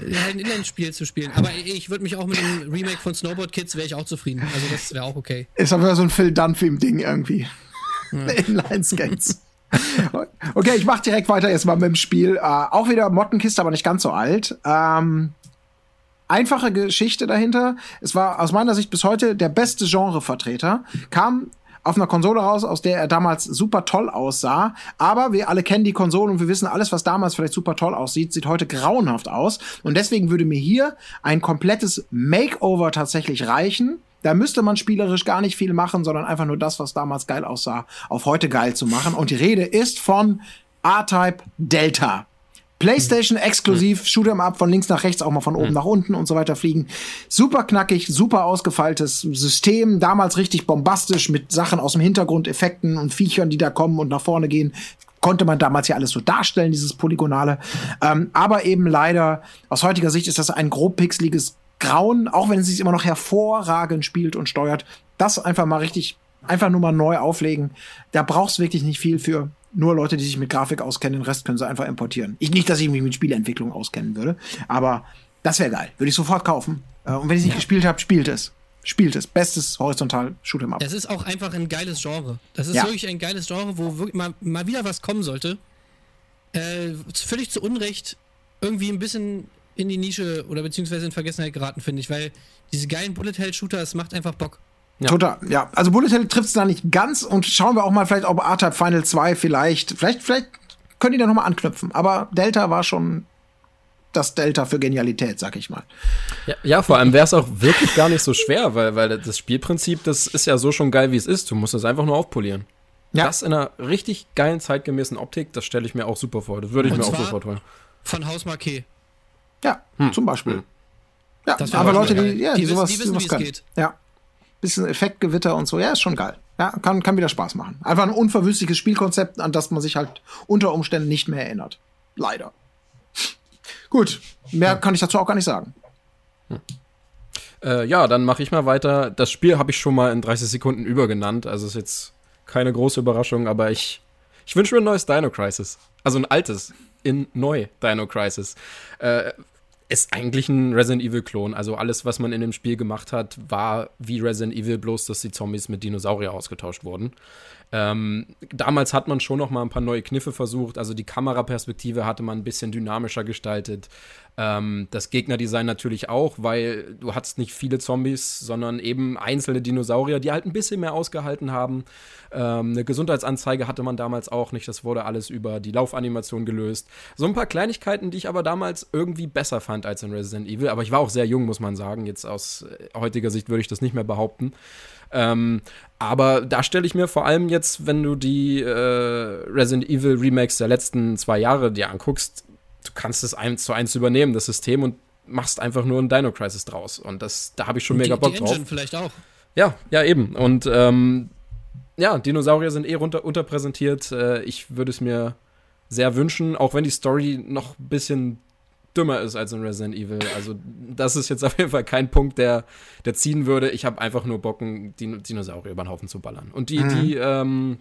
halt ein Inline-Spiel zu spielen. Aber ich würde mich auch mit einem Remake von Snowboard Kids wäre ich auch zufrieden. Also das wäre auch okay. Ist aber so ein Phil Dunphy-Ding irgendwie. Ja. Inline-Skates. okay, ich mache direkt weiter jetzt mal mit dem Spiel. Äh, auch wieder Mottenkiste, aber nicht ganz so alt. Ähm, einfache Geschichte dahinter. Es war aus meiner Sicht bis heute der beste Genrevertreter. Kam auf einer Konsole raus, aus der er damals super toll aussah. Aber wir alle kennen die Konsole und wir wissen, alles, was damals vielleicht super toll aussieht, sieht heute grauenhaft aus. Und deswegen würde mir hier ein komplettes Makeover tatsächlich reichen. Da müsste man spielerisch gar nicht viel machen, sondern einfach nur das, was damals geil aussah, auf heute geil zu machen. Und die Rede ist von A-Type Delta. PlayStation exklusiv, Shoot'em Up von links nach rechts, auch mal von oben mhm. nach unten und so weiter fliegen. Super knackig, super ausgefeiltes System, damals richtig bombastisch mit Sachen aus dem Hintergrund, Effekten und Viechern, die da kommen und nach vorne gehen. Konnte man damals ja alles so darstellen, dieses Polygonale. Ähm, aber eben leider, aus heutiger Sicht ist das ein grob pixeliges Grauen, auch wenn es sich immer noch hervorragend spielt und steuert. Das einfach mal richtig, einfach nur mal neu auflegen. Da brauchst wirklich nicht viel für nur Leute, die sich mit Grafik auskennen, den Rest können sie einfach importieren. Ich nicht, dass ich mich mit Spieleentwicklung auskennen würde, aber das wäre geil. Würde ich sofort kaufen. Äh, und wenn ich es nicht ja. gespielt habe, spielt es. Spielt es. Bestes horizontal Shoot'em Up. Das ist auch einfach ein geiles Genre. Das ist ja. wirklich ein geiles Genre, wo wirklich mal, mal wieder was kommen sollte. Äh, völlig zu Unrecht irgendwie ein bisschen in die Nische oder beziehungsweise in Vergessenheit geraten, finde ich, weil diese geilen Bullet Hell Shooter, es macht einfach Bock. Ja. Total, ja. Also Bullet Hell trifft es da nicht ganz und schauen wir auch mal vielleicht, ob A-Type Final 2 vielleicht, vielleicht, vielleicht können die da nochmal anknüpfen. Aber Delta war schon das Delta für Genialität, sag ich mal. Ja, ja vor allem wäre es auch wirklich gar nicht so schwer, weil, weil das Spielprinzip, das ist ja so schon geil, wie es ist. Du musst es einfach nur aufpolieren. Ja. Das in einer richtig geilen, zeitgemäßen Optik, das stelle ich mir auch super vor. Das würde ich und mir auch sofort holen. Von Haus Marquet. Ja, hm. zum Beispiel. Hm. Ja, aber Leute, die, ja, die, sowas, wissen, die wissen, sowas können. Geht. Ja bisschen Effektgewitter und so. Ja, ist schon geil. Ja, kann, kann wieder Spaß machen. Einfach ein unverwüstliches Spielkonzept, an das man sich halt unter Umständen nicht mehr erinnert. Leider. Gut, mehr kann ich dazu auch gar nicht sagen. Hm. Äh, ja, dann mache ich mal weiter. Das Spiel habe ich schon mal in 30 Sekunden übergenannt, also ist jetzt keine große Überraschung, aber ich, ich wünsche mir ein neues Dino Crisis. Also ein altes in neu Dino Crisis. Äh, ist eigentlich ein Resident Evil-Klon. Also alles, was man in dem Spiel gemacht hat, war wie Resident Evil, bloß dass die Zombies mit Dinosaurier ausgetauscht wurden. Ähm, damals hat man schon noch mal ein paar neue Kniffe versucht. Also die Kameraperspektive hatte man ein bisschen dynamischer gestaltet. Ähm, das Gegnerdesign natürlich auch, weil du hattest nicht viele Zombies, sondern eben einzelne Dinosaurier, die halt ein bisschen mehr ausgehalten haben. Ähm, eine Gesundheitsanzeige hatte man damals auch nicht. Das wurde alles über die Laufanimation gelöst. So ein paar Kleinigkeiten, die ich aber damals irgendwie besser fand als in Resident Evil. Aber ich war auch sehr jung, muss man sagen. Jetzt aus heutiger Sicht würde ich das nicht mehr behaupten. Ähm, aber da stelle ich mir vor allem jetzt, wenn du die äh, Resident Evil Remakes der letzten zwei Jahre dir anguckst, du kannst es eins zu eins übernehmen, das System, und machst einfach nur ein Dino Crisis draus. Und das, da habe ich schon mega die, Bock die Engine drauf. vielleicht auch. Ja, ja, eben. Und ähm, ja, Dinosaurier sind eh runter, unterpräsentiert. Äh, ich würde es mir sehr wünschen, auch wenn die Story noch ein bisschen dümmer ist als in Resident Evil. Also, das ist jetzt auf jeden Fall kein Punkt, der, der ziehen würde. Ich habe einfach nur Bock, einen Dinosaurier über den Haufen zu ballern. Und die, mhm. die, ähm,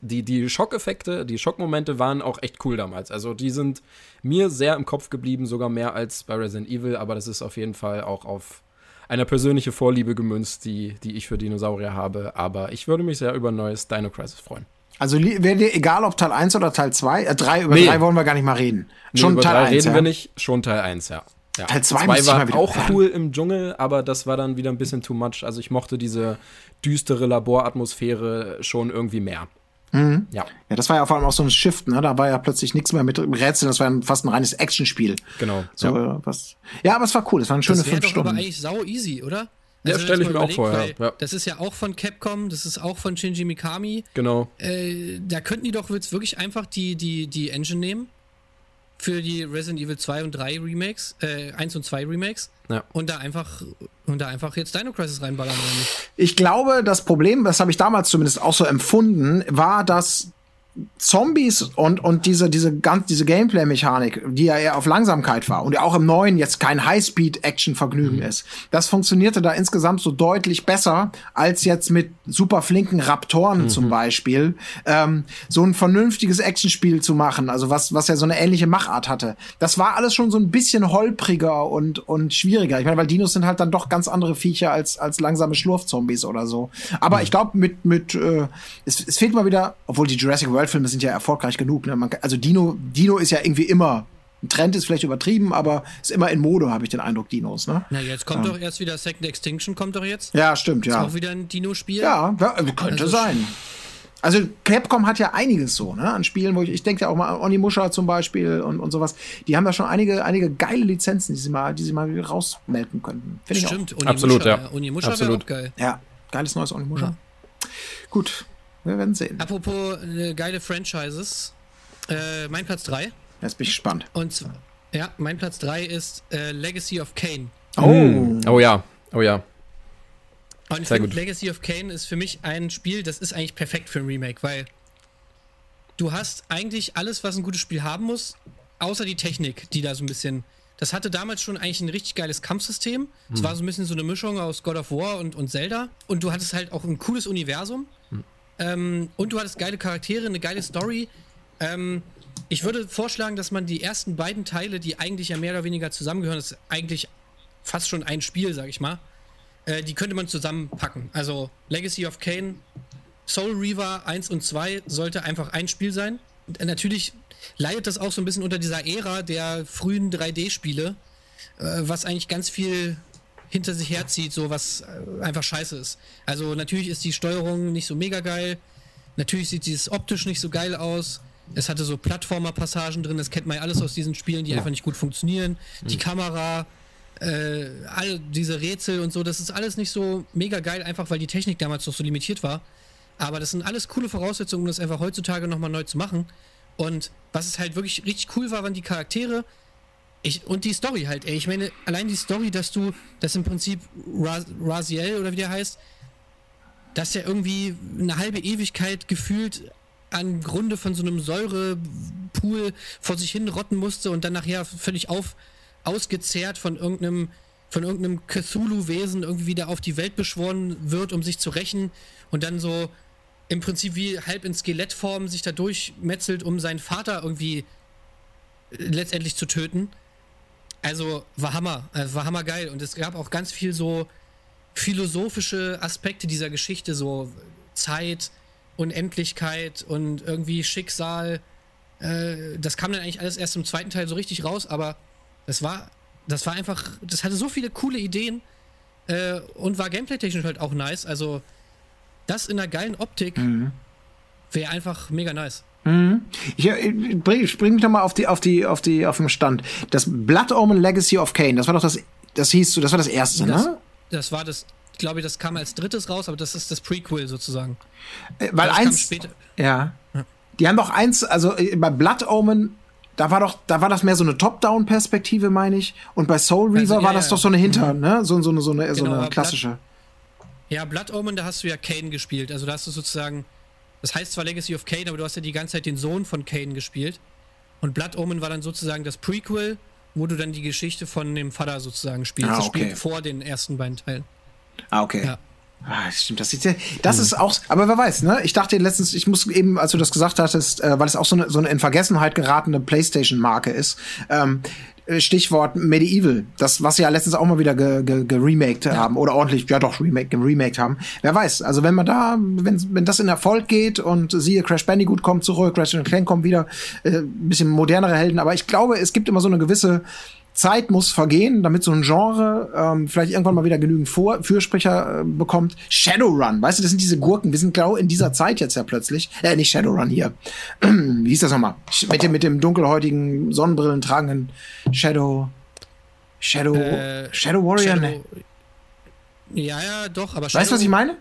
die, die Schockeffekte, die Schockmomente waren auch echt cool damals. Also, die sind mir sehr im Kopf geblieben, sogar mehr als bei Resident Evil, aber das ist auf jeden Fall auch auf eine persönliche Vorliebe gemünzt, die, die ich für Dinosaurier habe. Aber ich würde mich sehr über ein neues Dino Crisis freuen. Also wäre dir egal, ob Teil 1 oder Teil 2? Äh, drei, über nee. 3 wollen wir gar nicht mal reden. Nee, schon über Teil 1. reden ja? wir nicht, schon Teil 1, ja. ja. Teil 2 war auch cool im Dschungel, aber das war dann wieder ein bisschen too much. Also ich mochte diese düstere Laboratmosphäre schon irgendwie mehr. Mhm. Ja. ja, das war ja vor allem auch so ein Shift, ne? Da war ja plötzlich nichts mehr mit Rätseln, das war fast ein reines Actionspiel. Genau. So, ja. Was, ja, aber es war cool, es waren schöne das fünf Stunden. Das aber eigentlich sau easy, oder? Also, ja, stelle ich mir auch vor, ja. Das ist ja auch von Capcom, das ist auch von Shinji Mikami. Genau. Äh, da könnten die doch jetzt wirklich einfach die, die, die Engine nehmen für die Resident Evil 2 und 3 Remakes, äh, 1 und 2 Remakes. Ja. Und da einfach und da einfach jetzt Dino Crisis reinballern? Ich glaube, das Problem, das habe ich damals zumindest auch so empfunden, war, dass Zombies und, und diese, diese, ganz, diese Gameplay-Mechanik, die ja eher auf Langsamkeit war und ja auch im neuen jetzt kein High-Speed-Action-Vergnügen mhm. ist, das funktionierte da insgesamt so deutlich besser als jetzt mit super flinken Raptoren mhm. zum Beispiel, ähm, so ein vernünftiges Actionspiel zu machen, also was, was ja so eine ähnliche Machart hatte. Das war alles schon so ein bisschen holpriger und, und schwieriger. Ich meine, weil Dinos sind halt dann doch ganz andere Viecher als, als langsame Schlurfzombies oder so. Aber mhm. ich glaube, mit, mit, äh, es, es fehlt mal wieder, obwohl die Jurassic World World-Filme sind ja erfolgreich genug. Ne? Man, also Dino, Dino ist ja irgendwie immer ein Trend ist vielleicht übertrieben, aber ist immer in Mode, habe ich den Eindruck, Dinos, ne? Na, jetzt kommt doch erst wieder Second Extinction, kommt doch jetzt. Ja, stimmt, Ist ja. auch wieder ein Dino-Spiel. Ja, ja, könnte Also sein. Also Capcom hat ja einiges so, ne, an Spielen, wo ich, ich denke ja auch mal an Onimusha zum Beispiel und, und sowas. Die haben da schon einige, einige geile Lizenzen, die sie mal, die sie mal rausmelken könnten. Finde ich auch. Stimmt, Onimusha, Absolut, ja. Onimusha wäre Absolut. auch geil. Ja, geiles neues Onimusha. Ja. Gut, wir werden sehen. Apropos äh, geile Franchises. Äh, mein Platz 3. Jetzt bin ich gespannt. Und zwar, ja, mein Platz 3 ist äh, Legacy of Kane. Oh, Oh ja, oh ja. Und ich Sehr finde, gut. Legacy of Kane ist für mich ein Spiel, das ist eigentlich perfekt für ein Remake, weil du hast eigentlich alles, was ein gutes Spiel haben muss, außer die Technik, die da so ein bisschen. Das hatte damals schon eigentlich ein richtig geiles Kampfsystem. Es Hm. war so ein bisschen so eine Mischung aus God of War und, und Zelda. Und du hattest halt auch ein cooles Universum. Hm. Ähm, und du hattest geile Charaktere, eine geile Story. Ähm, ich würde vorschlagen, dass man die ersten beiden Teile, die eigentlich ja mehr oder weniger zusammengehören, das ist eigentlich fast schon ein Spiel, sag ich mal, äh, die könnte man zusammenpacken. Also Legacy of Kane, Soul Reaver 1 und 2 sollte einfach ein Spiel sein. Und, äh, natürlich leidet das auch so ein bisschen unter dieser Ära der frühen 3D-Spiele, äh, was eigentlich ganz viel hinter sich herzieht, so was äh, einfach scheiße ist. Also natürlich ist die Steuerung nicht so mega geil. Natürlich sieht es optisch nicht so geil aus. Es hatte so Plattformer-Passagen drin, das kennt man ja alles aus diesen Spielen, die einfach nicht gut funktionieren. Die Kamera, äh, all diese Rätsel und so, das ist alles nicht so mega geil, einfach weil die Technik damals noch so limitiert war. Aber das sind alles coole Voraussetzungen, um das einfach heutzutage nochmal neu zu machen. Und was es halt wirklich richtig cool war, waren die Charaktere. Ich, und die Story halt, ey. Ich meine, allein die Story, dass du, dass im Prinzip Ra Raziel oder wie der heißt, dass er irgendwie eine halbe Ewigkeit gefühlt an Grunde von so einem Säurepool vor sich hin rotten musste und dann nachher völlig auf, ausgezehrt von irgendeinem, von irgendeinem Cthulhu-Wesen irgendwie wieder auf die Welt beschworen wird, um sich zu rächen und dann so im Prinzip wie halb in Skelettform sich da durchmetzelt, um seinen Vater irgendwie äh, letztendlich zu töten. Also war Hammer, also war hammergeil und es gab auch ganz viel so philosophische Aspekte dieser Geschichte, so Zeit, Unendlichkeit und irgendwie Schicksal. Äh, das kam dann eigentlich alles erst im zweiten Teil so richtig raus, aber das war, das war einfach, das hatte so viele coole Ideen äh, und war gameplay-technisch halt auch nice. Also das in einer geilen Optik wäre einfach mega nice. Ich, ich bring, spring mich noch mal auf die, auf die, auf die, auf den Stand. Das Blood Omen Legacy of Kane, das war doch das, das hieß so, das war das erste, Das, ne? das war das, ich glaube, das kam als drittes raus, aber das ist das Prequel sozusagen. Äh, Weil das eins, später. ja, die haben doch eins, also äh, bei Blood Omen, da war doch, da war das mehr so eine Top-Down-Perspektive, meine ich, und bei Soul Reaver Also, ja, war das ja. doch so eine Hinter, ne? So, so eine, so eine, so Genau, eine aber klassische. Ja, Blood Omen, da hast du ja Kane gespielt. Also da hast du sozusagen, das heißt zwar Legacy of Kane, aber du hast ja die ganze Zeit den Sohn von Kane gespielt. Und Blood Omen war dann sozusagen das Prequel, wo du dann die Geschichte von dem Vater sozusagen spielst. Ah, Das okay. spielt vor den ersten beiden Teilen. Ah, okay. Ja. Ah, stimmt, das ist das ist auch, aber wer weiß, ne? Ich dachte letztens, ich muss eben, als du das gesagt hattest, äh, weil es auch so eine, so eine in Vergessenheit geratene PlayStation-Marke ist, ähm, äh, Stichwort Medieval, das, was sie ja letztens auch mal wieder ge, ge, geremaked haben, oder ordentlich, ja doch, remake, geremaked haben. Wer weiß, also wenn man da, wenn, wenn das in Erfolg geht und siehe, Crash Bandicoot kommt zurück, Crash Clank kommt wieder, äh, ein bisschen modernere Helden, aber ich glaube, es gibt immer so eine gewisse, Zeit muss vergehen, damit so ein Genre ähm, vielleicht irgendwann mal wieder genügend Vor Fürsprecher äh, bekommt. Shadowrun, weißt du, das sind diese Gurken. Wir sind genau in dieser Zeit jetzt ja plötzlich. Äh, nicht Shadowrun hier. Wie hieß das nochmal? Mit dem, mit dem dunkelhäutigen, Sonnenbrillen tragenden Shadow. Shadow. Äh, Shadow Warrior? Shadow- ne? Ja, ja, doch, aber Weißt du, was ich meine?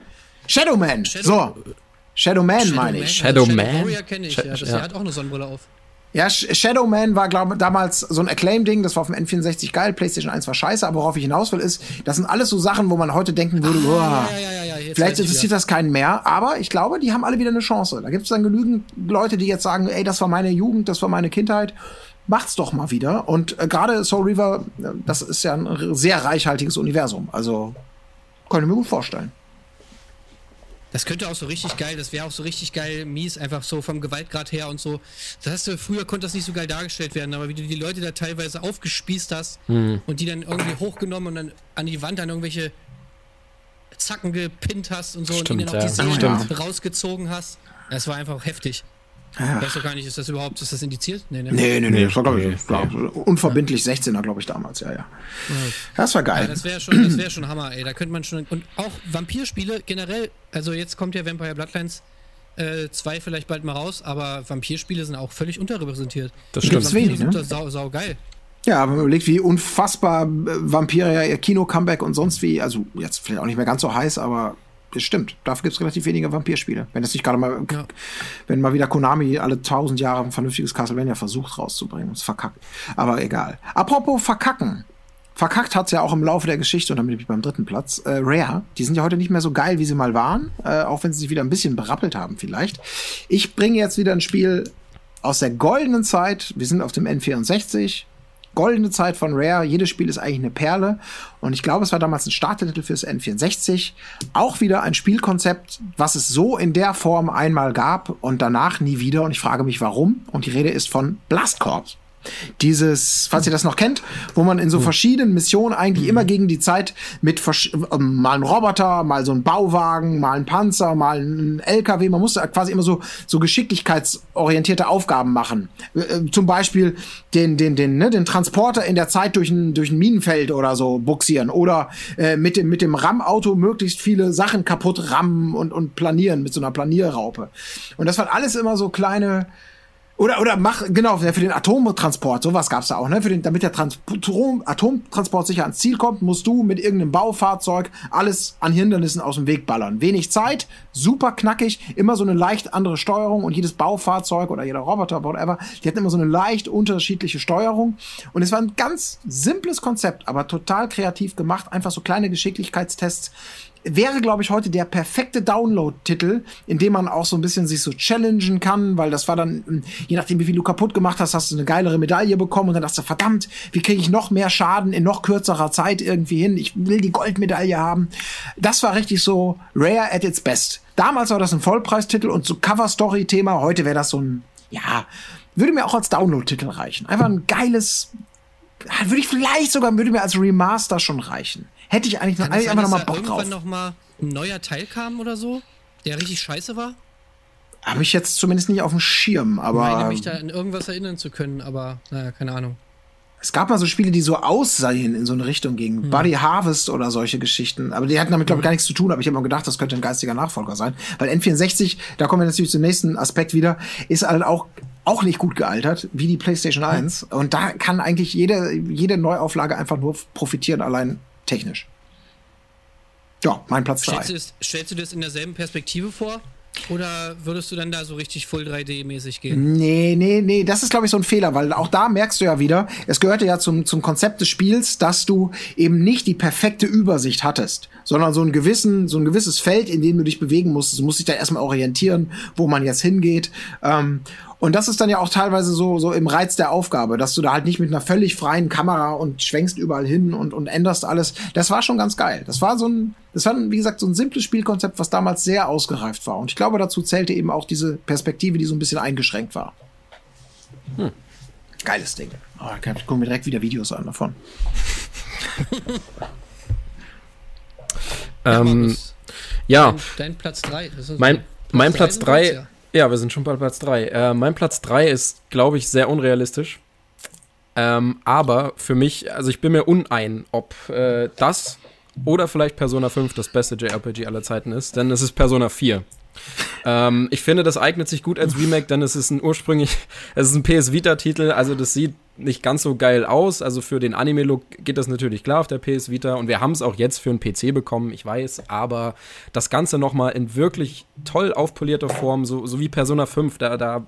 Shadowman. Shadow- so. Shadowman meine ich. Shadow Man? Shadow Warrior kenne ich, Sha- ja. Das, ja. Der hat auch eine Sonnenbrille auf. Ja, Sh- Shadowman war, glaube damals so ein Acclaim-Ding, das war auf dem N64 geil, PlayStation 1 war scheiße, aber worauf ich hinaus will, ist, das sind alles so Sachen, wo man heute denken würde, oh, ja, ja, ja, vielleicht ich interessiert das keinen mehr, aber ich glaube, die haben alle wieder eine Chance. Da gibt es dann genügend Leute, die jetzt sagen, ey, das war meine Jugend, das war meine Kindheit, macht's doch mal wieder. Und äh, gerade Soul Reaver, äh, das ist ja ein sehr reichhaltiges Universum, also könnte ich mir gut vorstellen. Das könnte auch so richtig geil, das wäre auch so richtig geil, mies, einfach so vom Gewaltgrad her und so. Das hast du, früher konnte das nicht so geil dargestellt werden, aber wie du die Leute da teilweise aufgespießt hast Hm. und die dann irgendwie hochgenommen und dann an die Wand dann irgendwelche Zacken gepinnt hast und so Stimmt, und ihnen dann auch ja. die Seelen Stimmt. rausgezogen hast. Das war einfach heftig. Ja. Weißt du gar nicht, ist das überhaupt, ist das indiziert? Nee, nee, nee, nee, nee das war, glaube ich, nee. unverbindlich 16er, glaube ich, damals, ja, ja. Das war geil. Ja, das wäre schon, wär schon Hammer, ey. Da könnte man schon, und auch Vampirspiele generell, also jetzt kommt ja Vampire Bloodlines 2 äh, vielleicht bald mal raus, aber Vampirspiele sind auch völlig unterrepräsentiert. Das stimmt. Vampire wenig, ne? sind sau, sau geil. Ja, wenn man überlegt, wie unfassbar äh, Vampire ja ihr Kino-Comeback und sonst wie, also jetzt vielleicht auch nicht mehr ganz so heiß, aber das stimmt. Dafür gibt es relativ wenige Vampirspiele. Wenn es nicht gerade mal, ja. wenn mal wieder Konami alle tausend Jahre ein vernünftiges Castlevania versucht rauszubringen und es verkackt. Aber egal. Apropos verkacken. Verkackt hat es ja auch im Laufe der Geschichte und damit bin ich beim dritten Platz. Äh, Rare, die sind ja heute nicht mehr so geil, wie sie mal waren, äh, auch wenn sie sich wieder ein bisschen berappelt haben vielleicht. Ich bringe jetzt wieder ein Spiel aus der goldenen Zeit. Wir sind auf dem N64 goldene Zeit von Rare. Jedes Spiel ist eigentlich eine Perle. Und ich glaube, es war damals ein Startertitel fürs N64. Auch wieder ein Spielkonzept, was es so in der Form einmal gab und danach nie wieder. Und ich frage mich, warum. Und die Rede ist von Blast Corps. Dieses, falls ihr das noch kennt, wo man in so hm. verschiedenen Missionen eigentlich immer hm. gegen die Zeit mit ähm, mal ein Roboter, mal so ein Bauwagen, mal ein Panzer, mal ein LKW, man musste quasi immer so, so geschicklichkeitsorientierte Aufgaben machen. Äh, äh, zum Beispiel den, den, den, ne, den Transporter in der Zeit durch ein, durch ein Minenfeld oder so buxieren oder äh, mit dem, mit dem RAM-Auto möglichst viele Sachen kaputt rammen und, und planieren mit so einer Planierraupe. Und das waren alles immer so kleine, oder, oder mach, genau, für den Atomtransport, sowas gab's da auch, ne? Für den, damit der Trans Atomtransport sicher ans Ziel kommt, musst du mit irgendeinem Baufahrzeug alles an Hindernissen aus dem Weg ballern. Wenig Zeit, super knackig, immer so eine leicht andere Steuerung und jedes Baufahrzeug oder jeder Roboter, whatever, die hatten immer so eine leicht unterschiedliche Steuerung. Und es war ein ganz simples Konzept, aber total kreativ gemacht, einfach so kleine Geschicklichkeitstests wäre, glaube ich, heute der perfekte Download-Titel, in dem man auch so ein bisschen sich so challengen kann, weil das war dann, hm, je nachdem, wie viel du kaputt gemacht hast, hast du eine geilere Medaille bekommen und dann dachte verdammt, wie kriege ich noch mehr Schaden in noch kürzerer Zeit irgendwie hin? Ich will die Goldmedaille haben. Das war richtig so rare at its best. Damals war das ein Vollpreistitel und so Cover-Story-Thema. Heute wäre das so ein, ja, würde mir auch als Download-Titel reichen. Einfach ein geiles, würde ich vielleicht sogar, würde mir als Remaster schon reichen hätte ich eigentlich, noch, eigentlich einfach nochmal Bock drauf. irgendwann noch mal ein neuer Teil kam oder so, der richtig scheiße war? Habe ich jetzt zumindest nicht auf dem Schirm, aber. Ich meine mich da an irgendwas erinnern zu können, aber naja, keine Ahnung. Es gab mal so Spiele, die so aussehen in so eine Richtung gingen. Hm. Buddy Harvest oder solche Geschichten. Aber die hatten damit, glaube ich, gar nichts zu tun. Aber ich habe mir gedacht, das könnte ein geistiger Nachfolger sein. Weil N64, da kommen wir natürlich zum nächsten Aspekt wieder, ist halt auch auch nicht gut gealtert, wie die PlayStation 1. Und da kann eigentlich jede, jede Neuauflage einfach nur profitieren, allein technisch. Ja, mein Platz 3. Stellst, stellst du das in derselben Perspektive vor? Oder würdest du dann da so richtig Full 3D-mäßig gehen? Nee, nee, nee, das ist, glaube ich, so ein Fehler, weil auch da merkst du ja wieder, es gehörte ja zum, zum Konzept des Spiels, dass du eben nicht die perfekte Übersicht hattest, sondern so ein gewissen, so ein gewisses Feld, in dem du dich bewegen musst. Du musst dich da erstmal orientieren, wo man jetzt hingeht. Ähm, und das ist dann ja auch teilweise so, so im Reiz der Aufgabe, dass du da halt nicht mit einer völlig freien Kamera und schwenkst überall hin und, und änderst alles. Das war schon ganz geil. Das war so ein, das war, wie gesagt, so ein simples Spielkonzept, was damals sehr ausgereift war. Und ich glaube, dazu zählte eben auch diese Perspektive, die so ein bisschen eingeschränkt war. Hm. Geiles Ding. Oh, ich gucke mir direkt wieder Videos an davon. ähm, ja. Dein, dein Platz 3. Mein, mein Platz 3 ja, wir sind schon bei Platz 3. Äh, mein Platz 3 ist, glaube ich, sehr unrealistisch. Ähm, aber für mich, also ich bin mir unein, ob äh, das oder vielleicht Persona 5 das beste JRPG aller Zeiten ist, denn es ist Persona 4. ähm, ich finde, das eignet sich gut als Remake, denn es ist ein ursprünglich, es ist ein PS Vita-Titel, also das sieht nicht ganz so geil aus. Also für den Anime-Look geht das natürlich klar auf der PS Vita und wir haben es auch jetzt für einen PC bekommen, ich weiß, aber das Ganze nochmal in wirklich toll aufpolierter Form, so, so wie Persona 5, da, da,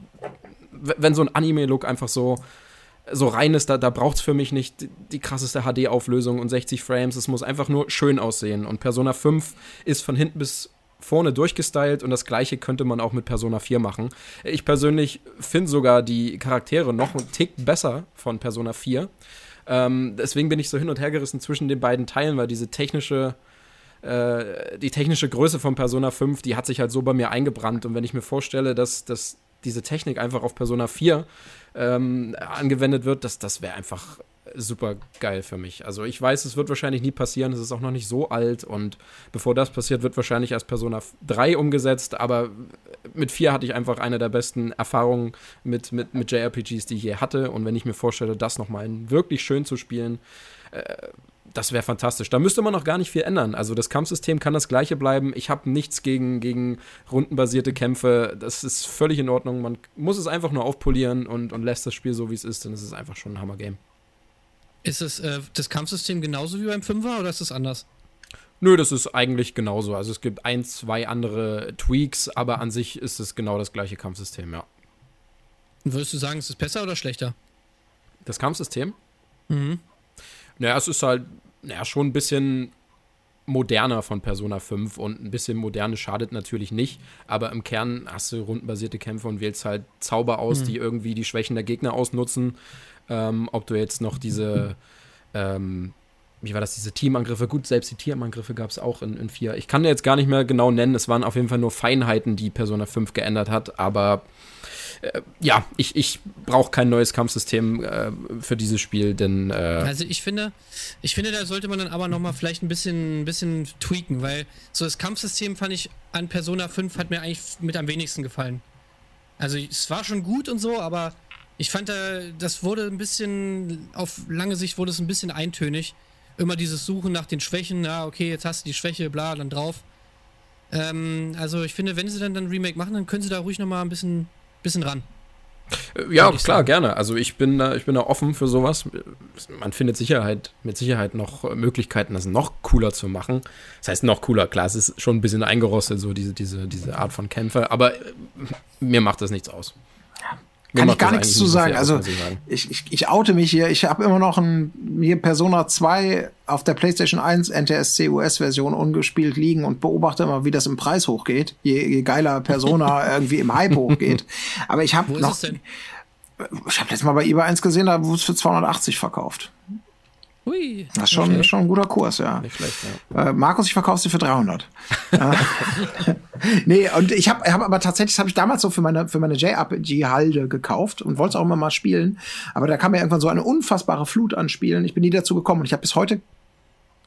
wenn so ein Anime-Look einfach so so rein ist, da, da braucht es für mich nicht die, krasseste HD-Auflösung und 60 Frames. Es muss einfach nur schön aussehen. Und Persona 5 ist von hinten bis vorne durchgestylt und das gleiche könnte man auch mit Persona 4 machen. Ich persönlich finde sogar die Charaktere noch einen Tick besser von Persona 4. Ähm, deswegen bin ich so hin und her gerissen zwischen den beiden Teilen, weil diese technische äh, die technische Größe von Persona 5, die hat sich halt so bei mir eingebrannt und wenn ich mir vorstelle, dass, dass diese Technik einfach auf Persona 4 ähm, angewendet wird, das, das wäre einfach super geil für mich. Also ich weiß, es wird wahrscheinlich nie passieren, es ist auch noch nicht so alt und bevor das passiert, wird wahrscheinlich erst Persona 3 umgesetzt, aber mit 4 hatte ich einfach eine der besten Erfahrungen mit, mit, mit JRPGs, die ich je hatte und wenn ich mir vorstelle, das nochmal wirklich schön zu spielen, äh, das wäre fantastisch. Da müsste man noch gar nicht viel ändern. Also das Kampfsystem kann das gleiche bleiben. Ich habe nichts gegen, gegen rundenbasierte Kämpfe. Das ist völlig in Ordnung. Man muss es einfach nur aufpolieren und, und lässt das Spiel so, wie es ist. Dann ist es einfach schon ein Hammer-Game. Ist es äh, das Kampfsystem genauso wie beim Fünfer oder ist es anders? Nö, das ist eigentlich genauso. Also es gibt ein, zwei andere Tweaks, aber an sich ist es genau das gleiche Kampfsystem, ja. Und würdest du sagen, ist es besser oder schlechter? Das Kampfsystem? Mhm. Naja, es ist halt naja, schon ein bisschen moderner von Persona 5 und ein bisschen moderne schadet natürlich nicht, aber im Kern hast du rundenbasierte Kämpfe und wählst halt Zauber aus, mhm. die irgendwie die Schwächen der Gegner ausnutzen. Ähm, ob du jetzt noch diese, ähm, wie war das, diese Teamangriffe, gut, selbst die Teamangriffe gab es auch in, in 4. Ich kann jetzt gar nicht mehr genau nennen, es waren auf jeden Fall nur Feinheiten, die Persona 5 geändert hat, aber äh, ja, ich, ich brauche kein neues Kampfsystem äh, für dieses Spiel, denn. Äh also ich finde, ich finde, da sollte man dann aber nochmal vielleicht ein bisschen, ein bisschen tweaken, weil so das Kampfsystem fand ich an Persona 5 hat mir eigentlich mit am wenigsten gefallen. Also es war schon gut und so, aber ich fand, das wurde ein bisschen, auf lange Sicht wurde es ein bisschen eintönig. Immer dieses Suchen nach den Schwächen, ja, okay, jetzt hast du die Schwäche, bla, dann drauf. Ähm, also ich finde, wenn sie dann ein Remake machen, dann können sie da ruhig nochmal ein bisschen bisschen ran. Äh, ja, klar, sagen. gerne. Also ich bin da, ich bin da offen für sowas. Man findet Sicherheit, mit Sicherheit noch Möglichkeiten, das noch cooler zu machen. Das heißt noch cooler, klar, es ist schon ein bisschen eingerostet, so diese, diese, diese Art von Kämpfe, aber äh, mir macht das nichts aus. Kann ich gar nichts zu sagen. Also ich, ich, ich oute mich hier. Ich habe immer noch ein hier Persona 2 auf der PlayStation 1 NTSC US-Version ungespielt liegen und beobachte immer, wie das im Preis hochgeht. Je, je geiler Persona irgendwie im Hype hochgeht. Aber ich habe noch. Ich habe letztes Mal bei eBay eins gesehen, da wurde es für 280 verkauft. Ui, das ist schon, schon ein guter Kurs, ja. Nicht schlecht, ja. Äh, Markus, ich verkaufe sie für 300. nee, und ich habe hab aber tatsächlich, das habe ich damals so für meine, für meine JRPG-Halde gekauft und wollte es auch immer mal spielen. Aber da kam mir irgendwann so eine unfassbare Flut an Spielen. Ich bin nie dazu gekommen und ich habe bis heute,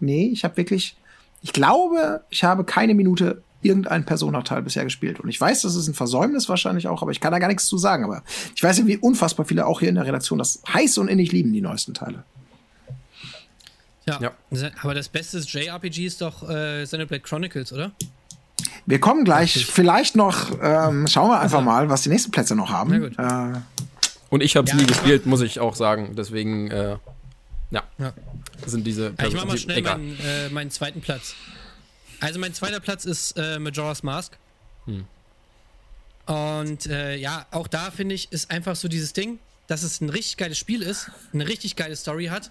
nee, ich habe wirklich, ich glaube, ich habe keine Minute irgendein Persona-Teil bisher gespielt. Und ich weiß, das ist ein Versäumnis wahrscheinlich auch, aber ich kann da gar nichts zu sagen. Aber ich weiß ja, wie unfassbar viele auch hier in der Redaktion das heiß und innig lieben, die neuesten Teile. Ja. ja. Aber das beste JRPG ist doch äh, Xenoblade Chronicles, oder? Wir kommen gleich. Richtig. Vielleicht noch, ähm, schauen wir einfach also. mal, was die nächsten Plätze noch haben. Äh, und ich habe es ja, nie gespielt, muss ich auch sagen. Deswegen, äh, ja, ja, sind diese. Person, ich mach mal schnell meinen, äh, meinen, zweiten Platz. Also mein zweiter Platz ist äh, Majora's Mask. Hm. Und äh, ja, auch da finde ich, ist einfach so dieses Ding, dass es ein richtig geiles Spiel ist, eine richtig geile Story hat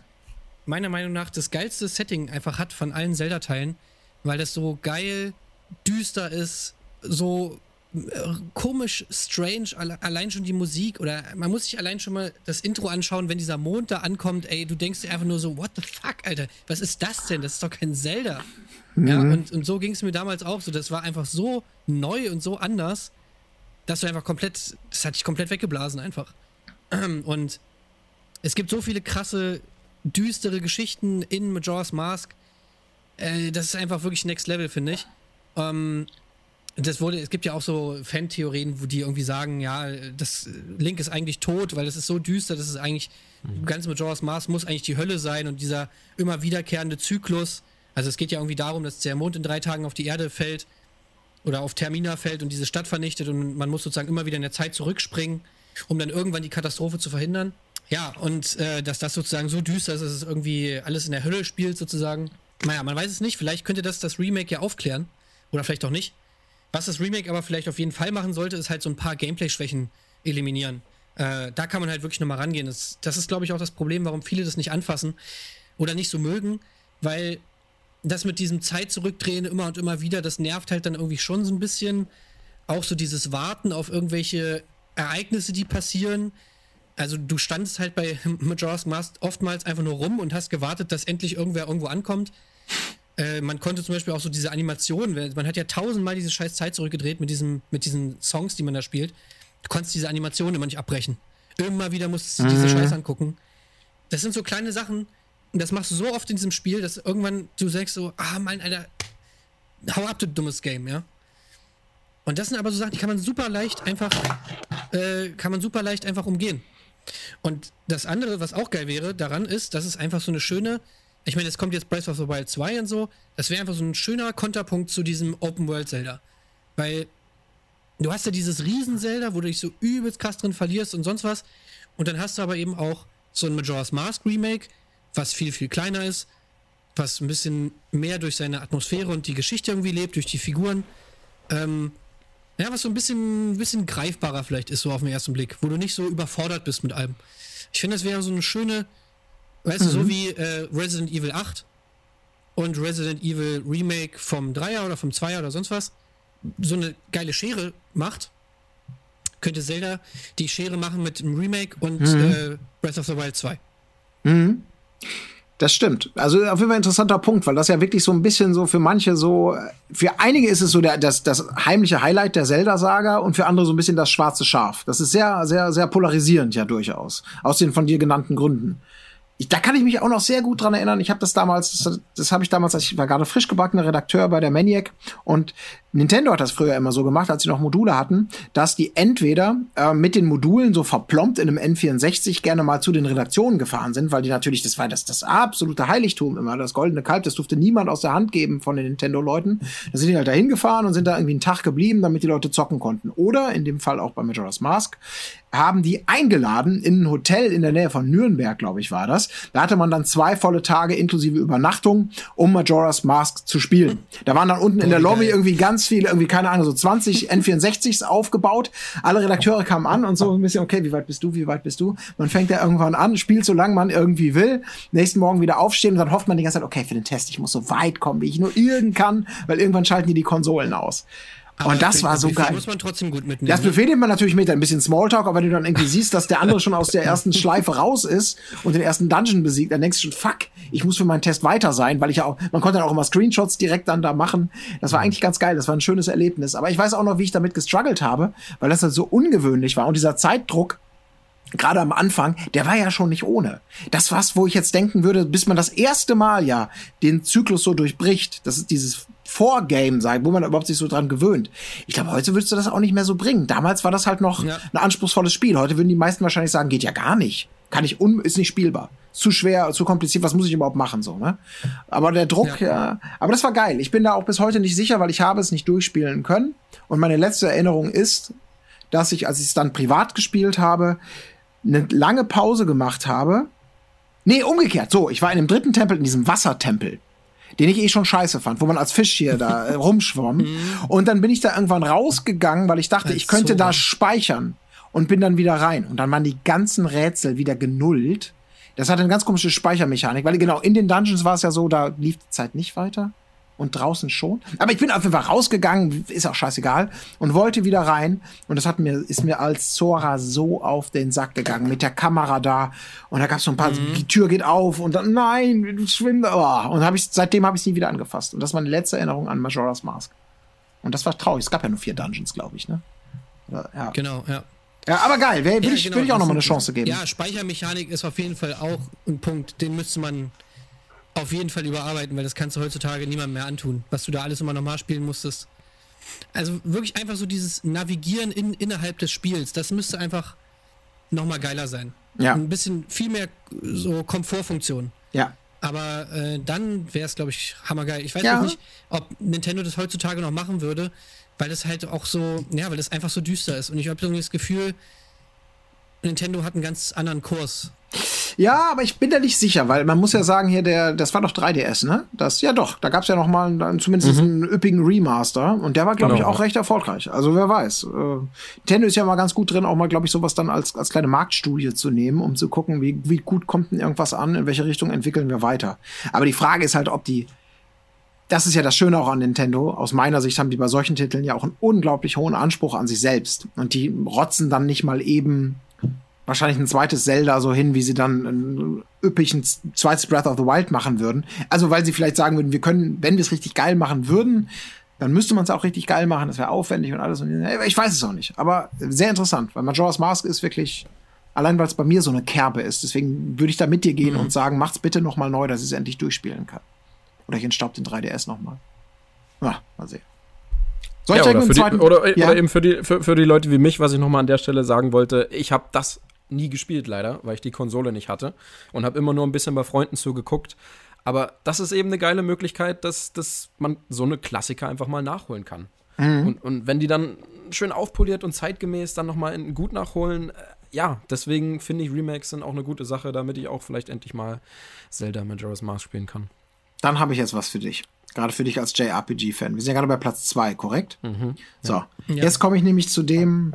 meiner Meinung nach das geilste Setting einfach hat von allen Zelda-Teilen, weil das so geil, düster ist, so äh, komisch, strange, allein schon die Musik oder man muss sich allein schon mal das Intro anschauen, wenn dieser Mond da ankommt, ey, du denkst dir einfach nur so, what the fuck, Alter, was ist das denn? Das ist doch kein Zelda. Mhm. Ja, und, und so ging es mir damals auch so. Das war einfach so neu und so anders, dass du einfach komplett, das hat dich komplett weggeblasen einfach. Und es gibt so viele krasse düstere Geschichten in Majora's Mask. Äh, das ist einfach wirklich Next Level, finde ich. Ähm, das wurde, es gibt ja auch so Fan-Theorien, wo die irgendwie sagen, ja, das Link ist eigentlich tot, weil es ist so düster, dass es eigentlich, mhm. ganz Majora's Mask muss eigentlich die Hölle sein und dieser immer wiederkehrende Zyklus. Also es geht ja irgendwie darum, dass der Mond in drei Tagen auf die Erde fällt oder auf Termina fällt und diese Stadt vernichtet und man muss sozusagen immer wieder in der Zeit zurückspringen, um dann irgendwann die Katastrophe zu verhindern. Ja, und äh, dass das sozusagen so düster ist, dass es irgendwie alles in der Hölle spielt, sozusagen. Naja, man weiß es nicht. Vielleicht könnte das das Remake ja aufklären. Oder vielleicht auch nicht. Was das Remake aber vielleicht auf jeden Fall machen sollte, ist halt so ein paar Gameplay-Schwächen eliminieren. Äh, da kann man halt wirklich nochmal rangehen. Das, das ist, glaube ich, auch das Problem, warum viele das nicht anfassen oder nicht so mögen, weil das mit diesem Zeit zurückdrehen immer und immer wieder, das nervt halt dann irgendwie schon so ein bisschen. Auch so dieses Warten auf irgendwelche Ereignisse, die passieren also du standest halt bei Majora's Mask oftmals einfach nur rum und hast gewartet, dass endlich irgendwer irgendwo ankommt. Äh, man konnte zum Beispiel auch so diese Animationen, man hat ja tausendmal diese scheiß Zeit zurückgedreht mit, diesem, mit diesen Songs, die man da spielt. Du konntest diese Animationen immer nicht abbrechen. Immer wieder musstest du mhm. diese Scheiß angucken. das sind so kleine Sachen, und das machst du so oft in diesem Spiel, dass irgendwann du sagst so, ah, mein Alter, hau ab, du dummes Game, ja. Und das sind aber so Sachen, die kann man super leicht einfach, äh, kann man super leicht einfach umgehen. Und das andere, was auch geil wäre daran, ist, dass es einfach so eine schöne, ich meine, es kommt jetzt Breath of the Wild 2 und so, das wäre einfach so ein schöner Konterpunkt zu diesem Open World Zelda. Weil du hast ja dieses Riesen-Zelda, wo du dich so übelst krass drin verlierst und sonst was. Und dann hast du aber eben auch so ein Majora's Mask Remake, was viel, viel kleiner ist, was ein bisschen mehr durch seine Atmosphäre und die Geschichte irgendwie lebt, durch die Figuren. Ähm, ja, was so ein bisschen, ein bisschen greifbarer vielleicht ist, so auf den ersten Blick, wo du nicht so überfordert bist mit allem. Ich finde, das wäre so eine schöne, weißt mhm. du, so mhm. wie äh, Resident Evil 8 und Resident Evil Remake vom 3er oder vom 2er oder sonst was, so eine geile Schere macht, könnte Zelda die Schere machen mit einem Remake und mhm. äh, Breath of the Wild 2. Mhm. Das stimmt. Also auf jeden Fall ein interessanter Punkt, weil das ja wirklich so ein bisschen so für manche so, für einige ist es so der, das, das heimliche Highlight der Zelda-Saga und für andere so ein bisschen das schwarze Schaf. Das ist sehr, sehr, sehr polarisierend ja durchaus. Aus den von dir genannten Gründen ich, da kann ich mich auch noch sehr gut dran erinnern. Ich habe das damals, das, das habe ich damals, als ich war gerade frisch gebackener Redakteur bei der Maniac und Nintendo hat das früher immer so gemacht, als sie noch Module hatten, dass die entweder äh, mit den Modulen so verplombt in einem N64 gerne mal zu den Redaktionen gefahren sind, weil die natürlich, das war das, das absolute Heiligtum immer, das goldene Kalb, das durfte niemand aus der Hand geben von den Nintendo-Leuten. Da sind die halt dahin gefahren und sind da irgendwie einen Tag geblieben, damit die Leute zocken konnten. Oder in dem Fall auch bei Majora's Mask haben die eingeladen in ein Hotel in der Nähe von Nürnberg, glaube ich, war das. Da hatte man dann zwei volle Tage inklusive Übernachtung, um Majora's Mask zu spielen. Da waren dann unten in der Lobby irgendwie ganz viele, irgendwie, keine Ahnung, so 20 N64s aufgebaut. Alle Redakteure kamen an und so ein bisschen, okay, wie weit bist du, wie weit bist du? Man fängt ja irgendwann an, spielt so lange man irgendwie will, nächsten Morgen wieder aufstehen und dann hofft man die ganze Zeit, okay, für den Test, ich muss so weit kommen, wie ich nur irgend kann, weil irgendwann schalten die die Konsolen aus. Aber und das war so geil. muss man trotzdem gut mitnehmen. Das Buffet nimmt man natürlich mit, ein bisschen Smalltalk, aber wenn du dann irgendwie siehst, dass der andere schon aus der ersten Schleife raus ist und den ersten Dungeon besiegt, dann denkst du schon, fuck, ich muss für meinen Test weiter sein, weil ich ja auch, man konnte dann auch immer Screenshots direkt dann da machen. Das war eigentlich ganz geil, das war ein schönes Erlebnis. Aber ich weiß auch noch, wie ich damit gestruggelt habe, weil das halt so ungewöhnlich war und dieser Zeitdruck, gerade am Anfang, der war ja schon nicht ohne. Das was, wo ich jetzt denken würde, bis man das erste Mal ja den Zyklus so durchbricht, das ist dieses Vorgame sein, wo man überhaupt sich so dran gewöhnt. Ich glaube, heute würdest du das auch nicht mehr so bringen. Damals war das halt noch ja. ein anspruchsvolles Spiel. Heute würden die meisten wahrscheinlich sagen, geht ja gar nicht. Kann ich un ist nicht spielbar. Zu schwer, zu kompliziert, was muss ich überhaupt machen, so, ne? Aber der Druck, ja. ja. Aber das war geil. Ich bin da auch bis heute nicht sicher, weil ich habe es nicht durchspielen können. Und meine letzte Erinnerung ist, dass ich, als ich es dann privat gespielt habe, eine lange Pause gemacht habe. Nee, umgekehrt. So, ich war in dem dritten Tempel, in diesem Wassertempel den ich eh schon scheiße fand, wo man als Fisch hier da äh, rumschwamm. Mhm. und dann bin ich da irgendwann rausgegangen, weil ich dachte, ich könnte so da speichern und bin dann wieder rein. Und dann waren die ganzen Rätsel wieder genullt. Das hatte eine ganz komische Speichermechanik, weil genau in den Dungeons war es ja so, da lief die Zeit nicht weiter und draußen schon. Aber ich bin auf jeden Fall rausgegangen, ist auch scheißegal, und wollte wieder rein. Und das hat mir, ist mir als Zora so auf den Sack gegangen, mit der Kamera da. Und da gab es so ein paar, mhm. die Tür geht auf und dann, nein, schwimm Oh. Und hab ich, seitdem habe ich es nie wieder angefasst. Und das war meine letzte Erinnerung an Majora's Mask. Und das war traurig. Es gab ja nur vier Dungeons, glaube ich, ne? Ja. Genau, ja. Ja, aber geil. Will, will, ja, ich, genau, will ich auch noch mal eine Chance geben. Ja, Speichermechanik ist auf jeden Fall auch ein Punkt, den müsste man auf jeden Fall überarbeiten, weil das kannst du heutzutage niemandem mehr antun, was du da alles immer nochmal spielen musstest. Also wirklich einfach so dieses Navigieren in, innerhalb des Spiels, das müsste einfach nochmal geiler sein. Ja. Ein bisschen viel mehr so Komfortfunktion. Ja. Aber äh, dann wäre es, glaube ich, hammergeil. Ich weiß ja. nicht, ob Nintendo das heutzutage noch machen würde, weil das halt auch so, ja, weil das einfach so düster ist. Und ich habe irgendwie das Gefühl, Nintendo hat einen ganz anderen Kurs. Ja, aber ich bin da nicht sicher, weil man muss ja sagen, hier der, das war doch 3DS, ne? Das, ja doch, da gab's ja noch mal einen, zumindest mhm. einen üppigen Remaster und der war, glaube genau. ich, auch recht erfolgreich. Also wer weiß. Äh, Nintendo ist ja mal ganz gut drin, auch mal, glaube ich, sowas dann als, als kleine Marktstudie zu nehmen, um zu gucken, wie, wie gut kommt denn irgendwas an, in welche Richtung entwickeln wir weiter. Aber die Frage ist halt, ob die das ist ja das Schöne auch an Nintendo. Aus meiner Sicht haben die bei solchen Titeln ja auch einen unglaublich hohen Anspruch an sich selbst. Und die rotzen dann nicht mal eben wahrscheinlich ein zweites Zelda so hin, wie sie dann ein üppigen zweites Breath of the Wild machen würden. Also weil sie vielleicht sagen würden, wir können, wenn wir es richtig geil machen würden, dann müsste man es auch richtig geil machen, das wäre aufwendig und alles. ich weiß es auch nicht. Aber sehr interessant, weil Majora's Mask ist wirklich Allein weil es bei mir so eine Kerbe ist. Deswegen würde ich da mit dir gehen mhm. und sagen, macht's bitte noch mal neu, dass ich es endlich durchspielen kann. Oder ich entstaub den 3DS noch mal. Ah, mal sehen. Soll ja, oder, für die, oder, ja? oder, eben für die, für, für die Leute wie mich, was ich noch mal an der Stelle sagen wollte, ich habe das nie gespielt leider, weil ich die Konsole nicht hatte und habe immer nur ein bisschen bei Freunden zugeguckt. Aber das ist eben eine geile Möglichkeit, dass, dass man so eine Klassiker einfach mal nachholen kann. Mhm. Und, und wenn die dann schön aufpoliert und zeitgemäß dann noch mal gut nachholen, äh, ja, deswegen finde ich Remakes sind auch eine gute Sache, damit ich auch vielleicht endlich mal Zelda Majora's Mask spielen kann. Dann habe ich jetzt was für dich. Gerade für dich als JRPG-Fan. Wir sind ja gerade bei Platz 2, korrekt? Mhm. So, ja. jetzt komme ich nämlich zu dem,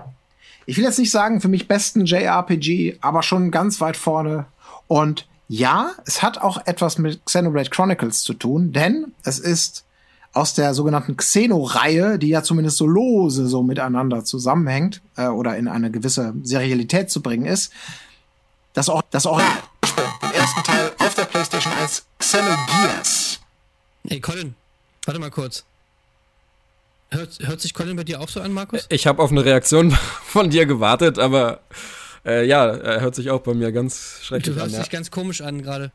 ich will jetzt nicht sagen für mich besten JRPG, aber schon ganz weit vorne. Und ja, es hat auch etwas mit Xenoblade Chronicles zu tun, denn es ist aus der sogenannten Xeno-Reihe, die ja zumindest so lose so miteinander zusammenhängt äh, oder in eine gewisse Serialität zu bringen ist, das auch das auch im ersten Teil auf der PlayStation 1 Xenogears Ey, Colin, warte mal kurz. Hört, hört sich Colin bei dir auch so an, Markus? Ich habe auf eine Reaktion von dir gewartet, aber äh, ja, er hört sich auch bei mir ganz schrecklich an. Du hörst an, dich ganz komisch an gerade.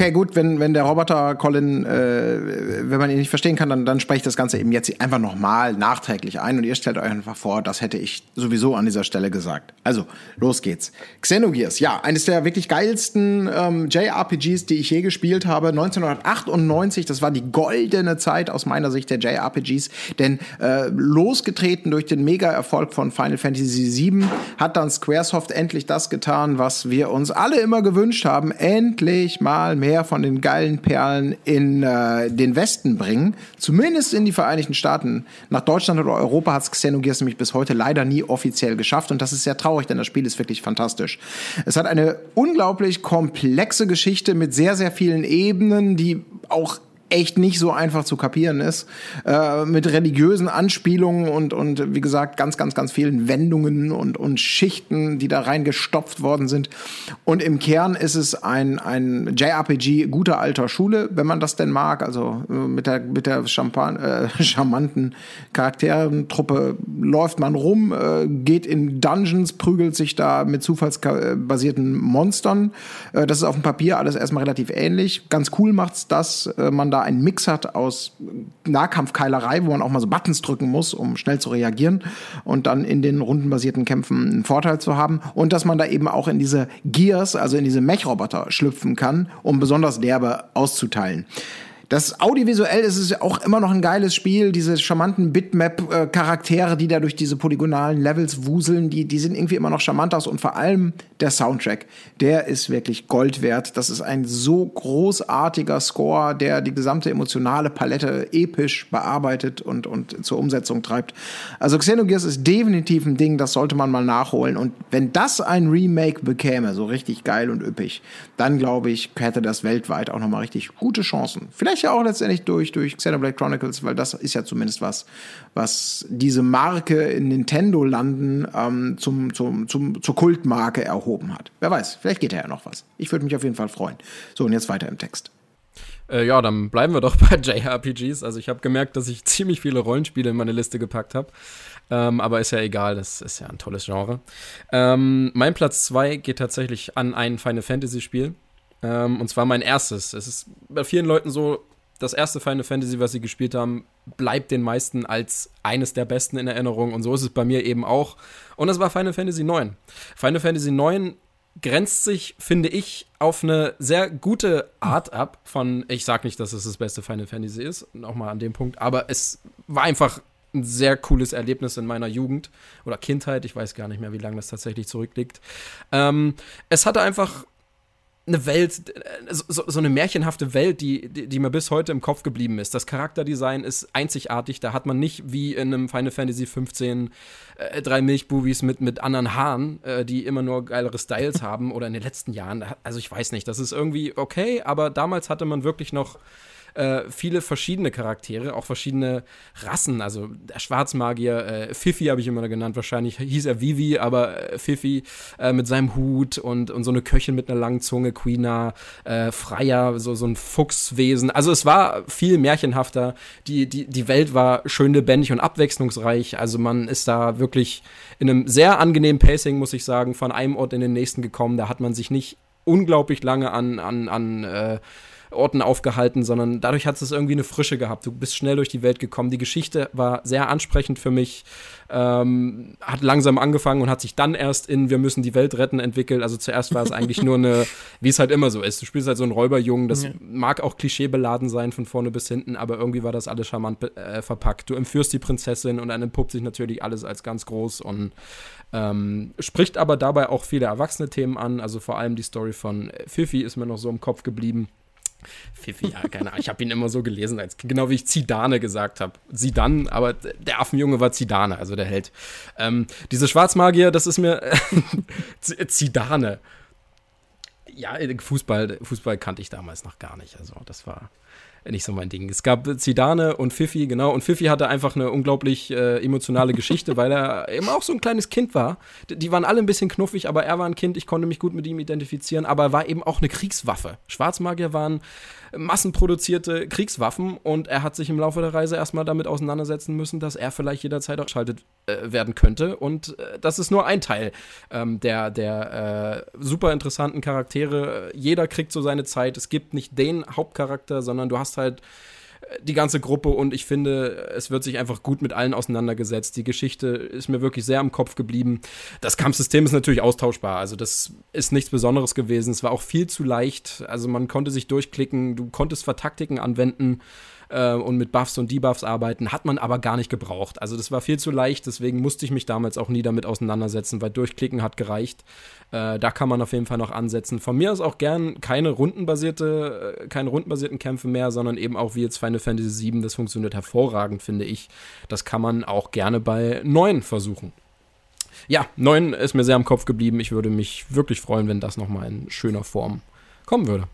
Okay, gut, wenn, wenn der Roboter Colin, äh, wenn man ihn nicht verstehen kann, dann, dann spreche ich das Ganze eben jetzt einfach nochmal nachträglich ein und ihr stellt euch einfach vor, das hätte ich sowieso an dieser Stelle gesagt. Also, los geht's. Xenogears, ja, eines der wirklich geilsten ähm, JRPGs, die ich je gespielt habe. 1998, das war die goldene Zeit aus meiner Sicht der JRPGs, denn äh, losgetreten durch den Mega-Erfolg von Final Fantasy VII hat dann Squaresoft endlich das getan, was wir uns alle immer gewünscht haben. Endlich mal mehr von den geilen Perlen in äh, den Westen bringen. Zumindest in die Vereinigten Staaten. Nach Deutschland oder Europa hat es Xenogears nämlich bis heute leider nie offiziell geschafft. Und das ist sehr traurig, denn das Spiel ist wirklich fantastisch. Es hat eine unglaublich komplexe Geschichte mit sehr, sehr vielen Ebenen, die auch echt nicht so einfach zu kapieren ist. Äh, mit religiösen Anspielungen und, und wie gesagt, ganz, ganz, ganz vielen Wendungen und, und Schichten, die da reingestopft worden sind. Und im Kern ist es ein, ein JRPG guter alter Schule, wenn man das denn mag. Also äh, mit der, mit der Champan äh, charmanten Charakterentruppe läuft man rum, äh, geht in Dungeons, prügelt sich da mit zufallsbasierten Monstern. Äh, das ist auf dem Papier alles erstmal relativ ähnlich. Ganz cool macht's, dass äh, man da einen Mix hat aus Nahkampfkeilerei, wo man auch mal so Buttons drücken muss, um schnell zu reagieren und dann in den rundenbasierten Kämpfen einen Vorteil zu haben. Und dass man da eben auch in diese Gears, also in diese Mech-Roboter schlüpfen kann, um besonders derbe auszuteilen. Das audiovisuell ist es auch immer noch ein geiles Spiel. Diese charmanten Bitmap-Charaktere, die da durch diese polygonalen Levels wuseln, die, die sind irgendwie immer noch charmant aus. Und vor allem der Soundtrack, der ist wirklich Gold wert. Das ist ein so großartiger Score, der die gesamte emotionale Palette episch bearbeitet und, und zur Umsetzung treibt. Also Xenogears ist definitiv ein Ding, das sollte man mal nachholen. Und wenn das ein Remake bekäme, so richtig geil und üppig, dann glaube ich, hätte das weltweit auch nochmal richtig gute Chancen. Vielleicht vielleicht ja auch letztendlich durch, durch Xenoblade Chronicles, weil das ist ja zumindest was, was diese Marke in Nintendo-Landen ähm, zum, zum, zum, zur Kultmarke erhoben hat. Wer weiß, vielleicht geht ja noch was. Ich würde mich auf jeden Fall freuen. So, und jetzt weiter im Text. Äh, ja, dann bleiben wir doch bei JRPGs. Also ich habe gemerkt, dass ich ziemlich viele Rollenspiele in meine Liste gepackt habe. Ähm, aber ist ja egal, das ist ja ein tolles Genre. Ähm, mein Platz 2 geht tatsächlich an ein Final Fantasy Spiel. Ähm, und zwar mein erstes. Es ist bei vielen Leuten so, das erste Final Fantasy, was sie gespielt haben, bleibt den meisten als eines der besten in Erinnerung. Und so ist es bei mir eben auch. Und das war Final Fantasy IX. Final Fantasy IX grenzt sich, finde ich, auf eine sehr gute Art ab von, ich sag nicht, dass es das beste Final Fantasy ist, nochmal an dem Punkt, aber es war einfach ein sehr cooles Erlebnis in meiner Jugend oder Kindheit, ich weiß gar nicht mehr, wie lange das tatsächlich zurückliegt. Ähm, es hatte einfach eine Welt, äh, so, so, eine märchenhafte Welt, die, die, die, mir bis heute im Kopf geblieben ist. Das Charakterdesign ist einzigartig. Da hat man nicht wie in einem Final Fantasy 15 äh, drei Milchbubis mit, mit anderen Haaren, äh, die immer nur geilere Styles haben oder in den letzten Jahren. Also ich weiß nicht, das ist irgendwie okay, aber damals hatte man wirklich noch äh, viele verschiedene Charaktere, auch verschiedene Rassen. Also der Schwarzmagier, äh, Fifi habe ich immer genannt, wahrscheinlich hieß er Vivi, aber äh, Fifi äh, mit seinem Hut und, und so eine Köchin mit einer langen Zunge, Queena, äh, Freier, so, so ein Fuchswesen. Also es war viel märchenhafter. Die, die, die Welt war schön lebendig und abwechslungsreich. Also man ist da wirklich in einem sehr angenehmen Pacing, muss ich sagen, von einem Ort in den nächsten gekommen. Da hat man sich nicht unglaublich lange an, an, an äh, Orten aufgehalten, sondern dadurch hat es irgendwie eine Frische gehabt. Du bist schnell durch die Welt gekommen. Die Geschichte war sehr ansprechend für mich, ähm, hat langsam angefangen und hat sich dann erst in Wir müssen die Welt retten entwickelt. Also zuerst war es eigentlich nur eine, wie es halt immer so ist. Du spielst halt so einen Räuberjungen, das ja. mag auch klischeebeladen sein von vorne bis hinten, aber irgendwie war das alles charmant äh, verpackt. Du entführst die Prinzessin und dann entpuppt sich natürlich alles als ganz groß und ähm, spricht aber dabei auch viele erwachsene Themen an. Also vor allem die Story von Fifi ist mir noch so im Kopf geblieben. Fifi, ja, keine Ahnung. Ich habe ihn immer so gelesen, als, genau wie ich Zidane gesagt habe. Sidan, aber der Affenjunge war Zidane, also der Held. Ähm, diese Schwarzmagier, das ist mir Zidane. Ja, Fußball, Fußball kannte ich damals noch gar nicht. Also das war nicht so mein Ding. Es gab Zidane und Fifi, genau. Und Fifi hatte einfach eine unglaublich äh, emotionale Geschichte, weil er eben auch so ein kleines Kind war. Die waren alle ein bisschen knuffig, aber er war ein Kind. Ich konnte mich gut mit ihm identifizieren. Aber er war eben auch eine Kriegswaffe. Schwarzmagier waren massenproduzierte Kriegswaffen und er hat sich im Laufe der Reise erstmal damit auseinandersetzen müssen, dass er vielleicht jederzeit auch geschaltet äh, werden könnte. Und äh, das ist nur ein Teil ähm, der, der äh, super interessanten Charaktere. Jeder kriegt so seine Zeit. Es gibt nicht den Hauptcharakter, sondern du hast halt die ganze Gruppe und ich finde, es wird sich einfach gut mit allen auseinandergesetzt. Die Geschichte ist mir wirklich sehr im Kopf geblieben. Das Kampfsystem ist natürlich austauschbar, also das ist nichts Besonderes gewesen. Es war auch viel zu leicht, also man konnte sich durchklicken, du konntest Vertaktiken anwenden äh, und mit Buffs und Debuffs arbeiten, hat man aber gar nicht gebraucht. Also das war viel zu leicht, deswegen musste ich mich damals auch nie damit auseinandersetzen, weil durchklicken hat gereicht. Äh, da kann man auf jeden Fall noch ansetzen. Von mir aus auch gern keine rundenbasierte, äh, keine rundenbasierten Kämpfe mehr, sondern eben auch wie jetzt Final Fantasy VII. Das funktioniert hervorragend, finde ich. Das kann man auch gerne bei neuen versuchen. Ja, 9 ist mir sehr am Kopf geblieben. Ich würde mich wirklich freuen, wenn das nochmal in schöner Form kommen würde.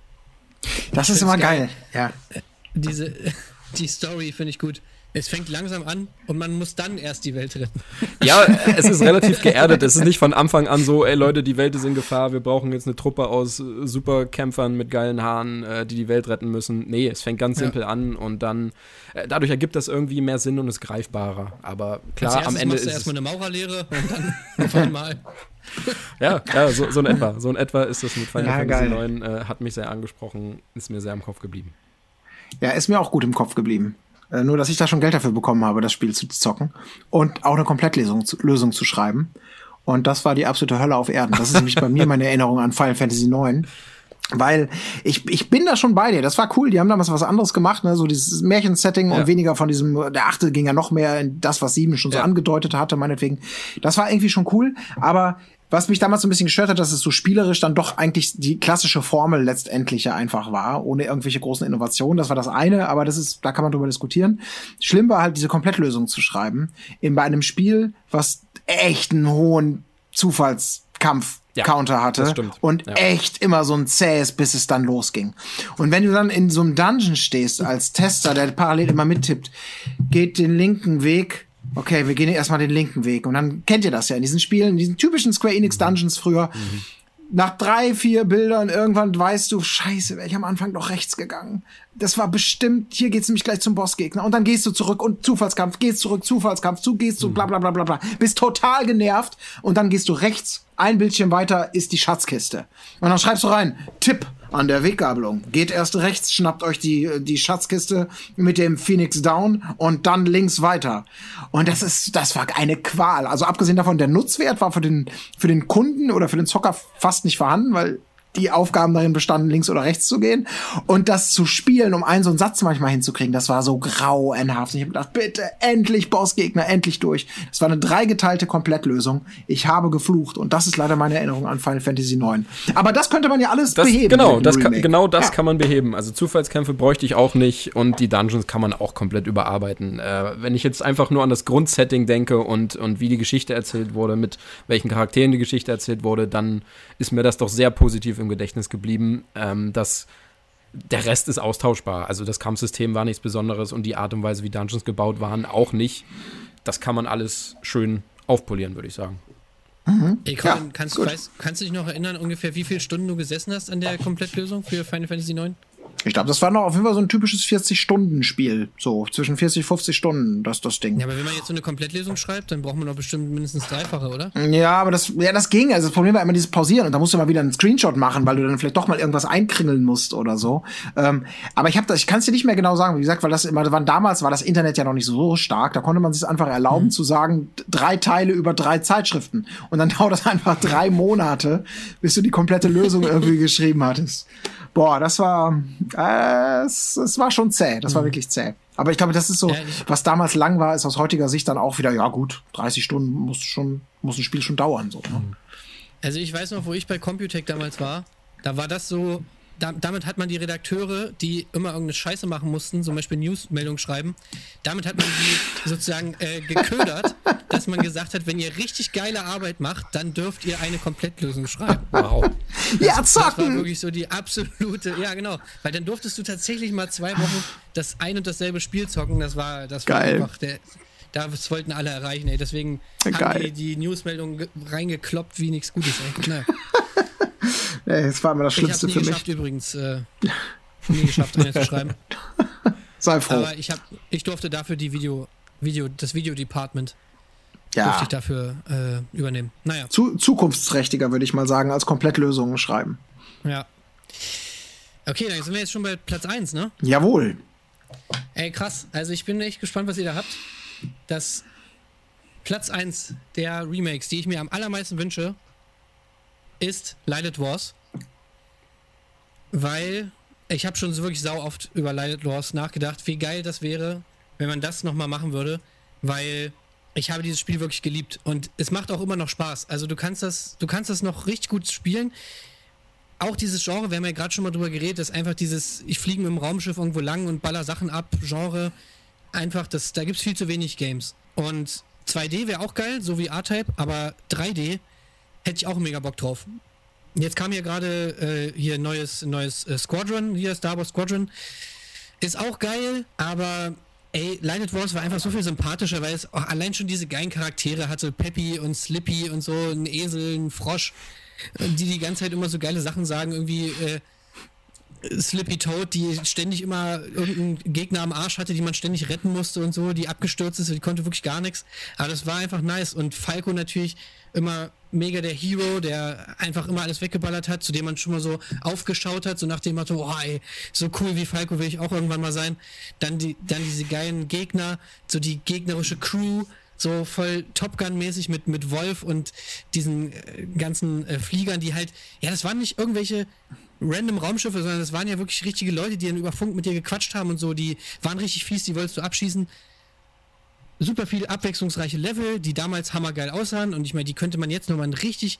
Das ist immer geil. geil. Ja. Diese, die Story finde ich gut. Es fängt langsam an und man muss dann erst die Welt retten. Ja, es ist relativ geerdet. Es ist nicht von Anfang an so, ey Leute, die Welt ist in Gefahr, wir brauchen jetzt eine Truppe aus Superkämpfern mit geilen Haaren, äh, die die Welt retten müssen. Nee, es fängt ganz simpel ja. an und dann, äh, dadurch ergibt das irgendwie mehr Sinn und ist greifbarer. Aber klar, am Ende machst du erstmal eine Maurerlehre und dann auf einmal. ja, ja so, so in etwa. So in etwa ist das mit Final ja, Fantasy 9, äh, hat mich sehr angesprochen, ist mir sehr im Kopf geblieben. Ja, ist mir auch gut im Kopf geblieben. Äh, nur, dass ich da schon Geld dafür bekommen habe, das Spiel zu zocken und auch eine Komplettlösung zu, Lösung zu schreiben. Und das war die absolute Hölle auf Erden. Das ist nämlich bei mir meine Erinnerung an Final Fantasy IX. Weil ich, ich bin da schon bei dir. Das war cool. Die haben damals was anderes gemacht, ne? so dieses Märchensetting ja. und weniger von diesem, der achte ging ja noch mehr in das, was sieben schon so angedeutet hatte, meinetwegen. Das war irgendwie schon cool. Aber was mich damals so ein bisschen gestört hat, dass es so spielerisch dann doch eigentlich die klassische Formel letztendlich ja einfach war, ohne irgendwelche großen Innovationen. Das war das eine, aber das ist, da kann man drüber diskutieren. Schlimm war halt diese Komplettlösung zu schreiben, in bei einem Spiel, was echt einen hohen Zufallskampf ja, Counter hatte und ja. echt immer so ein zähes, bis es dann losging. Und wenn du dann in so einem Dungeon stehst als Tester, der parallel immer mittippt, geht den linken Weg okay, wir gehen erstmal den linken Weg. Und dann kennt ihr das ja in diesen Spielen, in diesen typischen Square Enix Dungeons früher. Mhm. Nach drei, vier Bildern irgendwann weißt du, scheiße, wäre ich am Anfang doch rechts gegangen. Das war bestimmt, hier geht's nämlich gleich zum Bossgegner. Und dann gehst du zurück und Zufallskampf, gehst zurück, Zufallskampf, zu, gehst du, bla bla bla bla bla. Bist total genervt und dann gehst du rechts, ein Bildchen weiter ist die Schatzkiste. Und dann schreibst du rein, Tipp, an der Weggabelung. Geht erst rechts, schnappt euch die, die Schatzkiste mit dem Phoenix Down und dann links weiter. Und das ist, das war eine Qual. Also abgesehen davon, der Nutzwert war für den, für den Kunden oder für den Zocker fast nicht vorhanden, weil die Aufgaben darin bestanden, links oder rechts zu gehen. Und das zu spielen, um einen so einen Satz manchmal hinzukriegen, das war so grauenhaft. Ich habe gedacht, bitte, endlich Bossgegner, endlich durch. Das war eine dreigeteilte Komplettlösung. Ich habe geflucht. Und das ist leider meine Erinnerung an Final Fantasy IX. Aber das könnte man ja alles das, beheben. Genau, das kann, genau das ja. kann man beheben. Also Zufallskämpfe bräuchte ich auch nicht. Und die Dungeons kann man auch komplett überarbeiten. Äh, wenn ich jetzt einfach nur an das Grundsetting denke und, und wie die Geschichte erzählt wurde, mit welchen Charakteren die Geschichte erzählt wurde, dann ist mir das doch sehr positiv im Gedächtnis geblieben, ähm, dass der Rest ist austauschbar. Also das Kampfsystem war nichts Besonderes und die Art und Weise, wie Dungeons gebaut waren, auch nicht. Das kann man alles schön aufpolieren, würde ich sagen. Mhm. Ey, Colin, ja, kannst, du, weißt, kannst du dich noch erinnern, ungefähr wie viele Stunden du gesessen hast an der Komplettlösung für Final Fantasy IX? Ich glaube, das war noch auf jeden Fall so ein typisches 40-Stunden-Spiel. So zwischen 40 und 50 Stunden, das, das Ding. Ja, aber wenn man jetzt so eine Komplettlösung schreibt, dann braucht man doch bestimmt mindestens dreifache, oder? Ja, aber das, ja, das ging. Also das Problem war immer dieses Pausieren und da musst du mal wieder einen Screenshot machen, weil du dann vielleicht doch mal irgendwas einkringeln musst oder so. Ähm, aber ich habe das, ich kann es dir nicht mehr genau sagen, wie gesagt, weil das immer, wann damals war das Internet ja noch nicht so stark. Da konnte man sich einfach erlauben mhm. zu sagen, drei Teile über drei Zeitschriften. Und dann dauert das einfach drei Monate, bis du die komplette Lösung irgendwie geschrieben hattest. Boah, das war, äh, es, es war schon zäh. Das war mhm. wirklich zäh. Aber ich glaube, das ist so, ja, was damals lang war, ist aus heutiger Sicht dann auch wieder, ja gut, 30 Stunden muss schon, muss ein Spiel schon dauern, so. Ne? Also ich weiß noch, wo ich bei Computec damals war, da war das so, da, damit hat man die Redakteure, die immer irgendeine Scheiße machen mussten, zum Beispiel Newsmeldungen schreiben, damit hat man die sozusagen äh, geködert, dass man gesagt hat, wenn ihr richtig geile Arbeit macht, dann dürft ihr eine Komplettlösung schreiben. Wow. Das, ja, zocken! Das war wirklich so die absolute, ja genau, weil dann durftest du tatsächlich mal zwei Wochen das ein und dasselbe Spiel zocken, das war, das war Geil. einfach der, das wollten alle erreichen, ey. Deswegen Geil. haben die die Newsmeldungen reingekloppt wie nichts Gutes, ey. Naja. Das war immer das Schlimmste für mich. Ich habe übrigens äh, nie geschafft, eine zu schreiben. Sei froh. Aber ich, hab, ich durfte dafür die Video, Video, das Video-Department ja. durfte ich dafür äh, übernehmen. Naja. Zu, zukunftsträchtiger, würde ich mal sagen, als Komplettlösungen schreiben. Ja. Okay, dann sind wir jetzt schon bei Platz 1, ne? Jawohl. Ey, krass. Also ich bin echt gespannt, was ihr da habt. Das Platz 1 der Remakes, die ich mir am allermeisten wünsche, ist Lighted Wars. Weil ich habe schon so wirklich sau oft über Lighted Wars nachgedacht, wie geil das wäre, wenn man das nochmal machen würde. Weil ich habe dieses Spiel wirklich geliebt und es macht auch immer noch Spaß. Also du kannst das, du kannst das noch richtig gut spielen. Auch dieses Genre, wir haben ja gerade schon mal drüber geredet, ist einfach dieses, ich fliege mit dem Raumschiff irgendwo lang und baller Sachen ab, Genre. Einfach, das, da gibt es viel zu wenig Games. Und 2D wäre auch geil, so wie R-Type, aber 3D hätte ich auch mega Bock drauf. Jetzt kam hier gerade äh, hier neues, neues äh, Squadron, hier Star Wars Squadron. Ist auch geil, aber ey, Lighted Wars war einfach so viel sympathischer, weil es allein schon diese geilen Charaktere hatte, Peppy und Slippy und so, ein Esel, ein Frosch, die die ganze Zeit immer so geile Sachen sagen, irgendwie äh, Slippy Toad, die ständig immer irgendeinen Gegner am Arsch hatte, die man ständig retten musste und so, die abgestürzt ist, die konnte wirklich gar nichts. Aber das war einfach nice. Und Falco natürlich immer mega der Hero, der einfach immer alles weggeballert hat, zu dem man schon mal so aufgeschaut hat, so nach dem Motto, oh ey, so cool wie Falco will ich auch irgendwann mal sein. Dann die, dann diese geilen Gegner, so die gegnerische Crew, so voll Top Gun-mäßig mit, mit Wolf und diesen äh, ganzen äh, Fliegern, die halt, ja, das waren nicht irgendwelche random Raumschiffe, sondern das waren ja wirklich richtige Leute, die dann über Funk mit dir gequatscht haben und so, die waren richtig fies, die wolltest du abschießen. Super viele abwechslungsreiche Level, die damals hammergeil aussahen und ich meine, die könnte man jetzt nochmal in richtig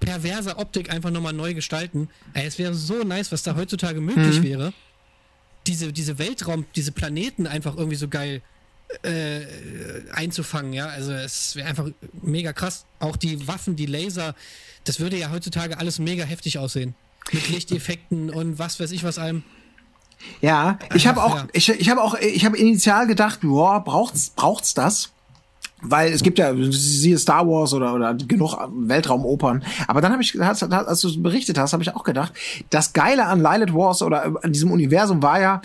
perverser Optik einfach nochmal neu gestalten. Ey, es wäre so nice, was da heutzutage möglich mhm. wäre. Diese, diese Weltraum, diese Planeten einfach irgendwie so geil äh, einzufangen, ja. Also es wäre einfach mega krass. Auch die Waffen, die Laser, das würde ja heutzutage alles mega heftig aussehen. Mit Lichteffekten und was weiß ich was allem. Ja, ich habe auch, ich, ich habe auch, ich habe initial gedacht, boah, braucht's, braucht's das? Weil es gibt ja, siehe Star Wars oder, oder genug Weltraumopern. Aber dann habe ich, als, als du berichtet hast, habe ich auch gedacht, das Geile an Lilith Wars oder an diesem Universum war ja,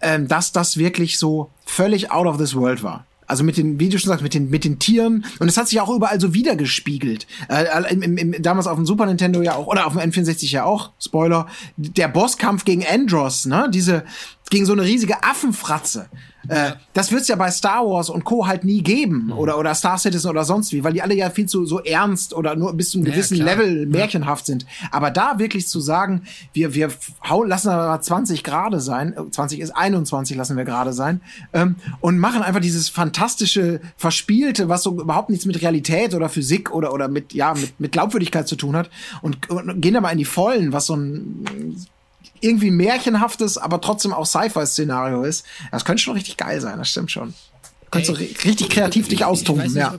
ähm, dass das wirklich so völlig out of this world war. Also mit den, wie du schon sagst, mit den, mit den Tieren. Und es hat sich auch überall so wiedergespiegelt. Äh, im, im, damals auf dem Super Nintendo ja auch, oder auf dem N64 ja auch, Spoiler, der Bosskampf gegen Andros, ne? Diese, gegen so eine riesige Affenfratze. Äh, das wird's ja bei Star Wars und Co. halt nie geben. Mhm. Oder, oder Star Citizen oder sonst wie, weil die alle ja viel zu so ernst oder nur bis zu einem gewissen ja, Level märchenhaft sind. Aber da wirklich zu sagen, wir, wir hauen, lassen aber 20 gerade sein, 20 ist 21 lassen wir gerade sein, ähm, und machen einfach dieses fantastische, verspielte, was so überhaupt nichts mit Realität oder Physik oder, oder mit, ja, mit, mit Glaubwürdigkeit zu tun hat und, und gehen da mal in die Vollen, was so ein irgendwie märchenhaftes, aber trotzdem auch Sci-Fi-Szenario ist. Das könnte schon richtig geil sein, das stimmt schon. Könntest du richtig kreativ dich austoben, ja.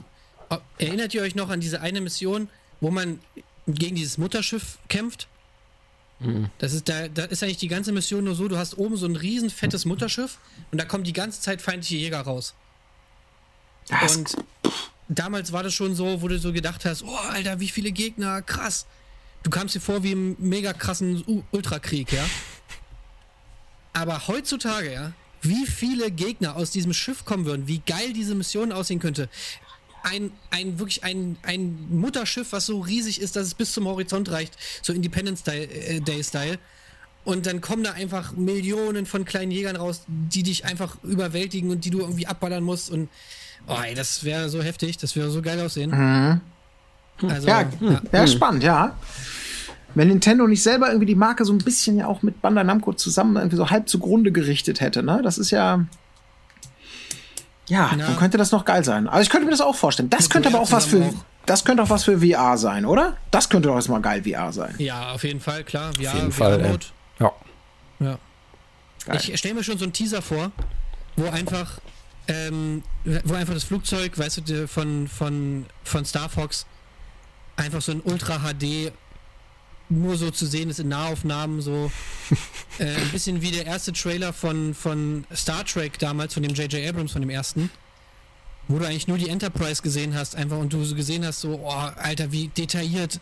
erinnert ihr euch noch an diese eine Mission, wo man gegen dieses Mutterschiff kämpft? Das ist, da, da ist eigentlich die ganze Mission nur so, du hast oben so ein riesen fettes Mutterschiff und da kommen die ganze Zeit feindliche Jäger raus. Das, Und damals war das schon so, wo du so gedacht hast, oh, Alter, wie viele Gegner, krass. Du kamst dir vor wie im mega krassen U Ultrakrieg, ja. Aber heutzutage, ja, wie viele Gegner aus diesem Schiff kommen würden, wie geil diese Mission aussehen könnte. Ein, ein wirklich ein, ein Mutterschiff, was so riesig ist, dass es bis zum Horizont reicht, so Independence Day, äh. Und dann kommen da einfach Millionen von kleinen Jägern raus, die dich einfach überwältigen und die du irgendwie abballern musst. Und oh, ey, das wäre so heftig, das wäre so geil aussehen. Also, ja, ja, spannend, ja. Wenn Nintendo nicht selber irgendwie die Marke so ein bisschen ja auch mit Bandai Namco zusammen irgendwie so halb zugrunde gerichtet hätte, ne? Das ist ja. Ja, Ja. dann könnte das noch geil sein. Also ich könnte mir das auch vorstellen. Das könnte aber auch was für. Das könnte auch was für VR sein, oder? Das könnte doch jetzt mal geil VR sein. ja, auf jeden Fall, klar. Ja, jeden Fall, ey. VR-Mode. Ja. Ja. Geil. Ich stelle mir schon so einen Teaser vor, wo einfach, ähm, wo einfach das Flugzeug, weißt du, von, von, von Star Fox einfach so ein Ultra HD nur so zu sehen ist in Nahaufnahmen, so äh, ein bisschen wie der erste Trailer von, von Star Trek damals, von dem J.J. Abrams, von dem ersten, wo du eigentlich nur die Enterprise gesehen hast, einfach und du so gesehen hast, so, oh, Alter, wie detailliert,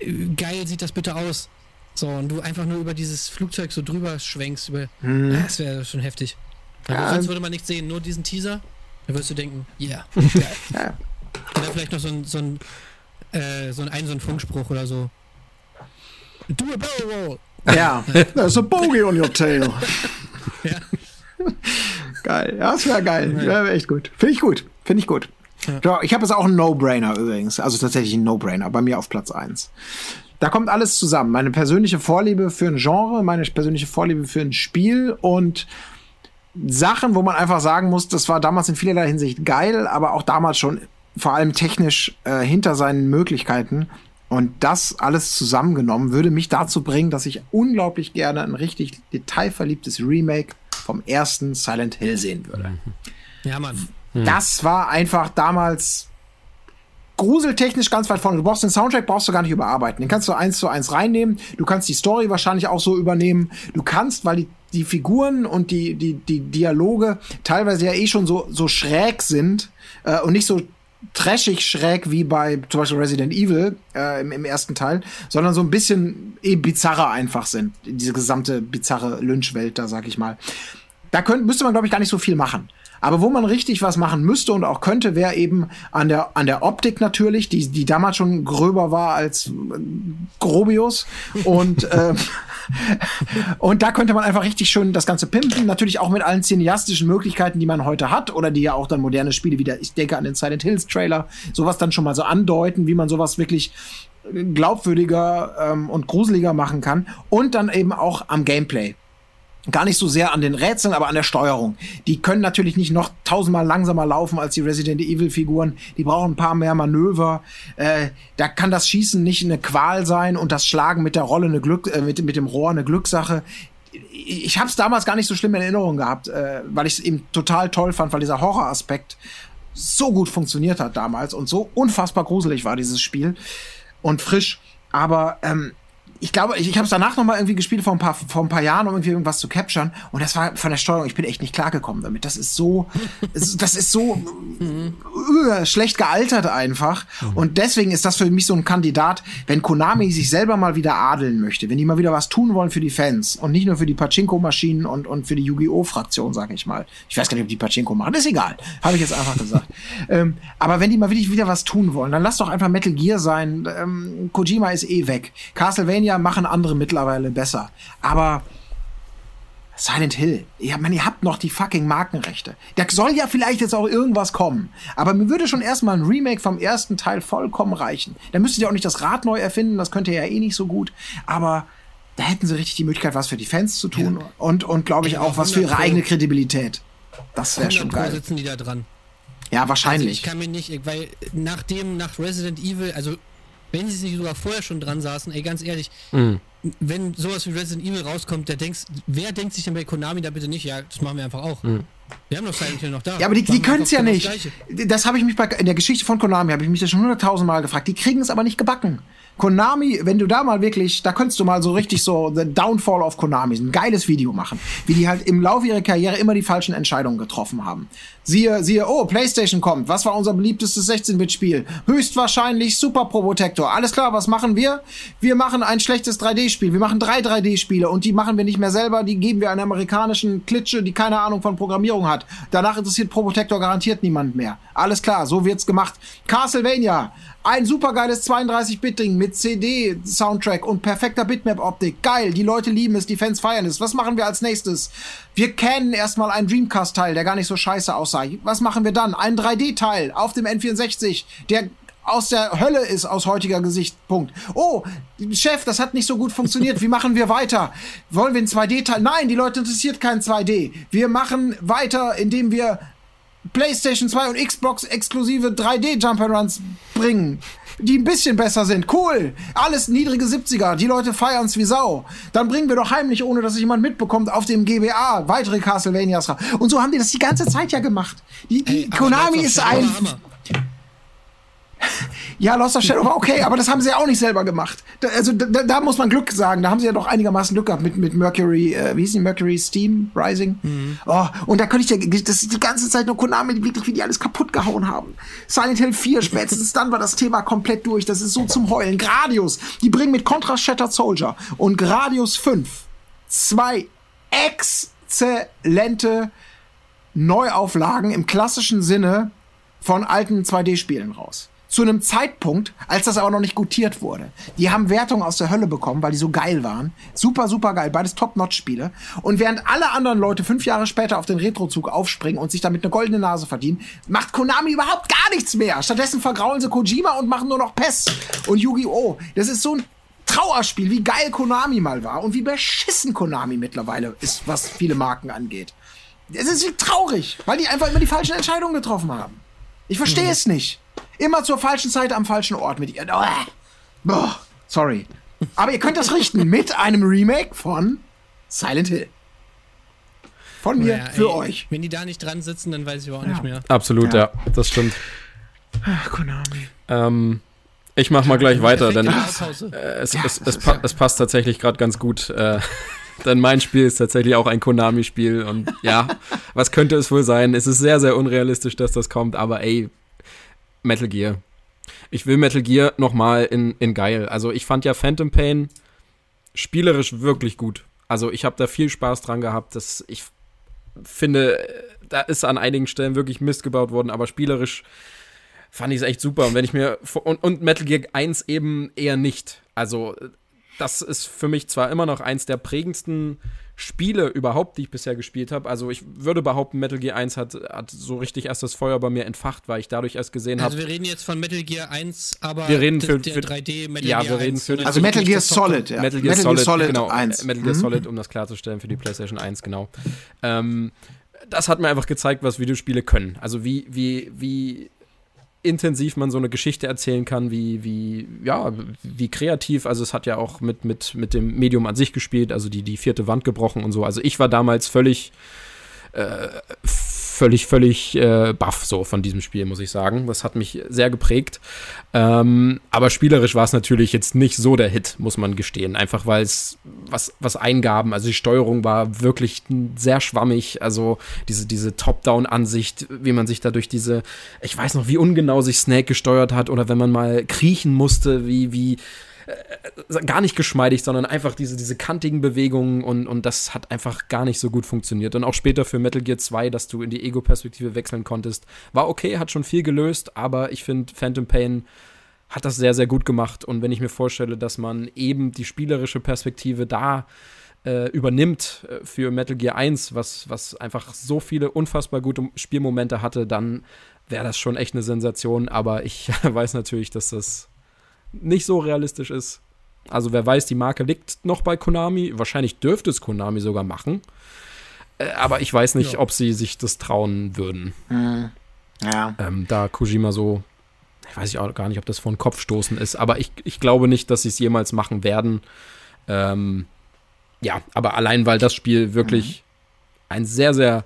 äh, geil sieht das bitte aus. So, und du einfach nur über dieses Flugzeug so drüber schwenkst, über, Ja, das wäre schon heftig. Aber Ja. sonst würde man nichts sehen, nur diesen Teaser, da würdest du denken, yeah. Ja. Oder vielleicht noch so ein, so ein, äh, so ein, ein, so ein Funkspruch oder so. Do a barrel roll. Ja, there's a bogey on your tail. Ja. Geil, ja, das wäre geil. Wäre echt gut. Finde ich gut. Finde ich gut. Ja. ich habe jetzt auch einen No-Brainer übrigens. Also tatsächlich einen No-Brainer. Bei mir auf Platz 1. Da kommt alles zusammen. Meine persönliche Vorliebe für ein Genre, meine persönliche Vorliebe für ein Spiel und Sachen, wo man einfach sagen muss, das war damals in vielerlei Hinsicht geil, aber auch damals schon vor allem technisch äh, hinter seinen Möglichkeiten. Und das alles zusammengenommen würde mich dazu bringen, dass ich unglaublich gerne ein richtig detailverliebtes Remake vom ersten Silent Hill sehen würde. Ja, Mann. Das war einfach damals gruseltechnisch ganz weit vorne. Du brauchst den Soundtrack, brauchst du gar nicht überarbeiten. Den kannst du eins zu eins reinnehmen. Du kannst die Story wahrscheinlich auch so übernehmen. Du kannst, weil die, die Figuren und die, die, die Dialoge teilweise ja eh schon so, so schräg sind äh, und nicht so trashig schräg wie bei zum Beispiel Resident Evil äh, im, im ersten Teil, sondern so ein bisschen eh bizarrer einfach sind. Diese gesamte bizarre Lynchwelt da, sag ich mal. Da könnt, müsste man, glaube ich, gar nicht so viel machen. Aber wo man richtig was machen müsste und auch könnte, wäre eben an der, an der Optik natürlich, die, die damals schon gröber war als äh, Grobius. Und, ähm, und da könnte man einfach richtig schön das Ganze pimpen. Natürlich auch mit allen cineastischen Möglichkeiten, die man heute hat. Oder die ja auch dann moderne Spiele wieder, ich denke an den Silent Hills Trailer, sowas dann schon mal so andeuten, wie man sowas wirklich glaubwürdiger ähm, und gruseliger machen kann. Und dann eben auch am Gameplay gar nicht so sehr an den Rätseln, aber an der Steuerung. Die können natürlich nicht noch tausendmal langsamer laufen als die Resident Evil Figuren. Die brauchen ein paar mehr Manöver. Äh, da kann das Schießen nicht eine Qual sein und das Schlagen mit der Rolle eine Glück, äh, mit, mit dem Rohr eine Glückssache. Ich, ich habe es damals gar nicht so schlimm in Erinnerung gehabt, äh, weil ich es eben total toll fand, weil dieser Horroraspekt so gut funktioniert hat damals und so unfassbar gruselig war dieses Spiel und frisch. Aber ähm, ich glaube, ich, ich habe es danach noch mal irgendwie gespielt vor ein paar vor ein paar Jahren, um irgendwie irgendwas zu capturen und das war von der Steuerung. Ich bin echt nicht klargekommen damit. Das ist so, das ist so äh, schlecht gealtert einfach und deswegen ist das für mich so ein Kandidat, wenn Konami sich selber mal wieder adeln möchte, wenn die mal wieder was tun wollen für die Fans und nicht nur für die Pachinko-Maschinen und und für die Yu-Gi-Oh Fraktion, sage ich mal. Ich weiß gar nicht, ob die Pachinko machen. ist egal, habe ich jetzt einfach gesagt. ähm, aber wenn die mal wirklich wieder was tun wollen, dann lass doch einfach Metal Gear sein. Ähm, Kojima ist eh weg. Castlevania machen andere mittlerweile besser. Aber Silent Hill, ja, man, ihr habt noch die fucking Markenrechte. Da soll ja vielleicht jetzt auch irgendwas kommen. Aber mir würde schon erstmal ein Remake vom ersten Teil vollkommen reichen. Da müsstet ihr auch nicht das Rad neu erfinden, das könnt ihr ja eh nicht so gut. Aber da hätten sie richtig die Möglichkeit, was für die Fans zu tun und, und glaube ich, Ja, auch was für ihre 100 Pro. eigene Kredibilität. Das wäre schon 100 Pro geil. sitzen die da dran. Ja, Also wahrscheinlich. ich kann mir nicht, weil nachdem, nach Resident Evil, also wenn sie sich sogar vorher schon dran saßen, ey, ganz ehrlich, wenn sowas wie Resident Evil rauskommt, der denkst, wer denkt sich denn bei Konami da bitte nicht, ja, das machen wir einfach auch. Wir haben doch Silent Hill noch da. Ja, aber die, die können es ja genau nicht. das. Das habe ich mich bei, in der Geschichte von Konami, habe ich mich das schon hunderttausend Mal gefragt. Die kriegen es aber nicht gebacken. Konami, wenn du da mal wirklich, da könntest du mal so richtig so The Downfall of Konami, ein geiles Video machen, wie die halt im Laufe ihrer Karriere immer die falschen Entscheidungen getroffen haben. Siehe, siehe, oh, PlayStation kommt. Was war unser beliebtestes 16-Bit-Spiel? Höchstwahrscheinlich Super Probotector. Alles klar, was machen wir? Wir machen ein schlechtes 3D-Spiel. Wir machen drei 3D-Spiele und die machen wir nicht mehr selber. Die geben wir einer amerikanischen Klitsche, die keine Ahnung von Programmierung hat. Danach interessiert Probotector garantiert niemand mehr. Alles klar, so wird's gemacht. Castlevania. Ein supergeiles 32-Bit-Ding mit CD-Soundtrack und perfekter Bitmap-Optik. Geil, die Leute lieben es, die Fans feiern es. Was machen wir als nächstes? Wir kennen erstmal einen Dreamcast-Teil, der gar nicht so scheiße aussah. Was machen wir dann? Ein 3D-Teil auf dem N64, der aus der Hölle ist aus heutiger Gesichtspunkt. Oh, Chef, das hat nicht so gut funktioniert. Wie machen wir weiter? Wollen wir ein 2D-Teil? Nein, die Leute interessiert kein 2D. Wir machen weiter, indem wir PlayStation 2 und Xbox exklusive 3D Jump-Runs bringen, die ein bisschen besser sind. Cool. Alles niedrige 70er. Die Leute feiern's wie Sau. Dann bringen wir doch heimlich, ohne dass jemand mitbekommt, auf dem GBA weitere Castlevanias. Und so haben die das die ganze Zeit ja gemacht. Die, die Ey, Konami ist ein Hammer. Ja, Lost of Shadow war okay, aber das haben sie ja auch nicht selber gemacht. Da, also da, da muss man Glück sagen. Da haben sie ja doch einigermaßen Glück gehabt mit, mit Mercury, äh, wie hieß die Mercury Steam Rising. Oh, und da könnte ich ja, das ist die ganze Zeit nur Konami, wirklich, wie die alles kaputt gehauen haben. Silent Hill 4, spätestens dann war das Thema komplett durch. Das ist so zum Heulen. Gradius, die bringen mit Contra Shattered Soldier und Gradius 5 zwei exzellente Neuauflagen im klassischen Sinne von alten 2D-Spielen raus. Zu einem Zeitpunkt, als das aber noch nicht gutiert wurde. Die haben Wertungen aus der Hölle bekommen, weil die so geil waren. Super, super geil. Beides Top-Notch-Spiele. Und während alle anderen Leute fünf Jahre später auf den Retro-Zug aufspringen und sich damit eine goldene Nase verdienen, macht Konami überhaupt gar nichts mehr. Stattdessen vergraulen sie Kojima und machen nur noch PES und Yu-Gi-Oh! Das ist so ein Trauerspiel, wie geil Konami mal war und wie beschissen Konami mittlerweile ist, was viele Marken angeht. Es ist traurig, weil die einfach immer die falschen Entscheidungen getroffen haben. Ich verstehe es nicht. Immer zur falschen Zeit am falschen Ort mit ihr. Oh, boah, sorry. Aber ihr könnt das richten mit einem Remake von Silent Hill. Von mir Naja, für ey, euch. Wenn die da nicht dran sitzen, dann weiß ich auch Ja. nicht mehr. Absolut, Ja. ja, das stimmt. Ach, Konami. Ähm, ich mach mal gleich weiter, denn äh, es, Ja, es, das es, pa ja- es passt tatsächlich gerade ganz gut. Äh, denn mein Spiel ist tatsächlich auch ein Konami-Spiel und ja, was könnte es wohl sein? Es ist sehr, sehr unrealistisch, dass das kommt, aber ey, Metal Gear. Ich will Metal Gear nochmal in, in geil. Also ich fand ja Phantom Pain spielerisch wirklich gut. Also ich habe da viel Spaß dran gehabt. Das, ich finde, da ist an einigen Stellen wirklich Mist gebaut worden, aber spielerisch fand ich es echt super. Und wenn ich mir und, und Metal Gear 1 eben eher nicht. Also das ist für mich zwar immer noch eins der prägendsten Spiele überhaupt, die ich bisher gespielt habe. Also ich würde behaupten, Metal Gear 1 hat, hat so richtig erst das Feuer bei mir entfacht, weil ich dadurch erst gesehen Also habe. wir reden jetzt von Metal Gear 1, aber Wir reden für- der für- 3D Metal Ja, Gear wir reden 1, für- Also Metal Gear Solid, ja. Metal Gear Solid, genau, 1. Metal Gear Mhm. Solid, um das klarzustellen für die PlayStation 1, genau. Ähm, das hat mir einfach gezeigt, was Videospiele können. Also wie, wie, wie intensiv man so eine Geschichte erzählen kann, wie, wie, ja, wie kreativ. Also es hat ja auch mit, mit, mit dem Medium an sich gespielt, also die, die vierte Wand gebrochen und so. Also ich war damals völlig, äh, völlig, völlig äh, baff so von diesem Spiel, muss ich sagen. Das hat mich sehr geprägt. Ähm, aber spielerisch war es natürlich jetzt nicht so der Hit, muss man gestehen. Einfach weil es was, was Eingaben, also die Steuerung war wirklich sehr schwammig. Also diese, diese Top-Down-Ansicht, wie man sich da durch diese, ich weiß noch, wie ungenau sich Snake gesteuert hat oder wenn man mal kriechen musste, wie, wie, äh, gar nicht geschmeidig, sondern einfach diese, diese kantigen Bewegungen und, und das hat einfach gar nicht so gut funktioniert. Und auch später für Metal Gear 2, dass du in die Ego-Perspektive wechseln konntest, war okay, hat schon viel gelöst, aber ich finde, Phantom Pain hat das sehr, sehr gut gemacht. Und wenn ich mir vorstelle, dass man eben die spielerische Perspektive da äh, übernimmt äh, für Metal Gear 1, was, was einfach so viele unfassbar gute Spielmomente hatte, dann wäre das schon echt eine Sensation. Aber ich weiß natürlich, dass das nicht so realistisch ist. Also wer weiß, die Marke liegt noch bei Konami. Wahrscheinlich dürfte es Konami sogar machen. Äh, aber ich weiß nicht, Ja. ob sie sich das trauen würden. Mhm. Ja. Ähm, da Kojima so, ich weiß auch gar nicht, ob das vor den Kopf stoßen ist, aber ich, ich glaube nicht, dass sie es jemals machen werden. Ähm, ja, aber allein weil das Spiel wirklich ein sehr, sehr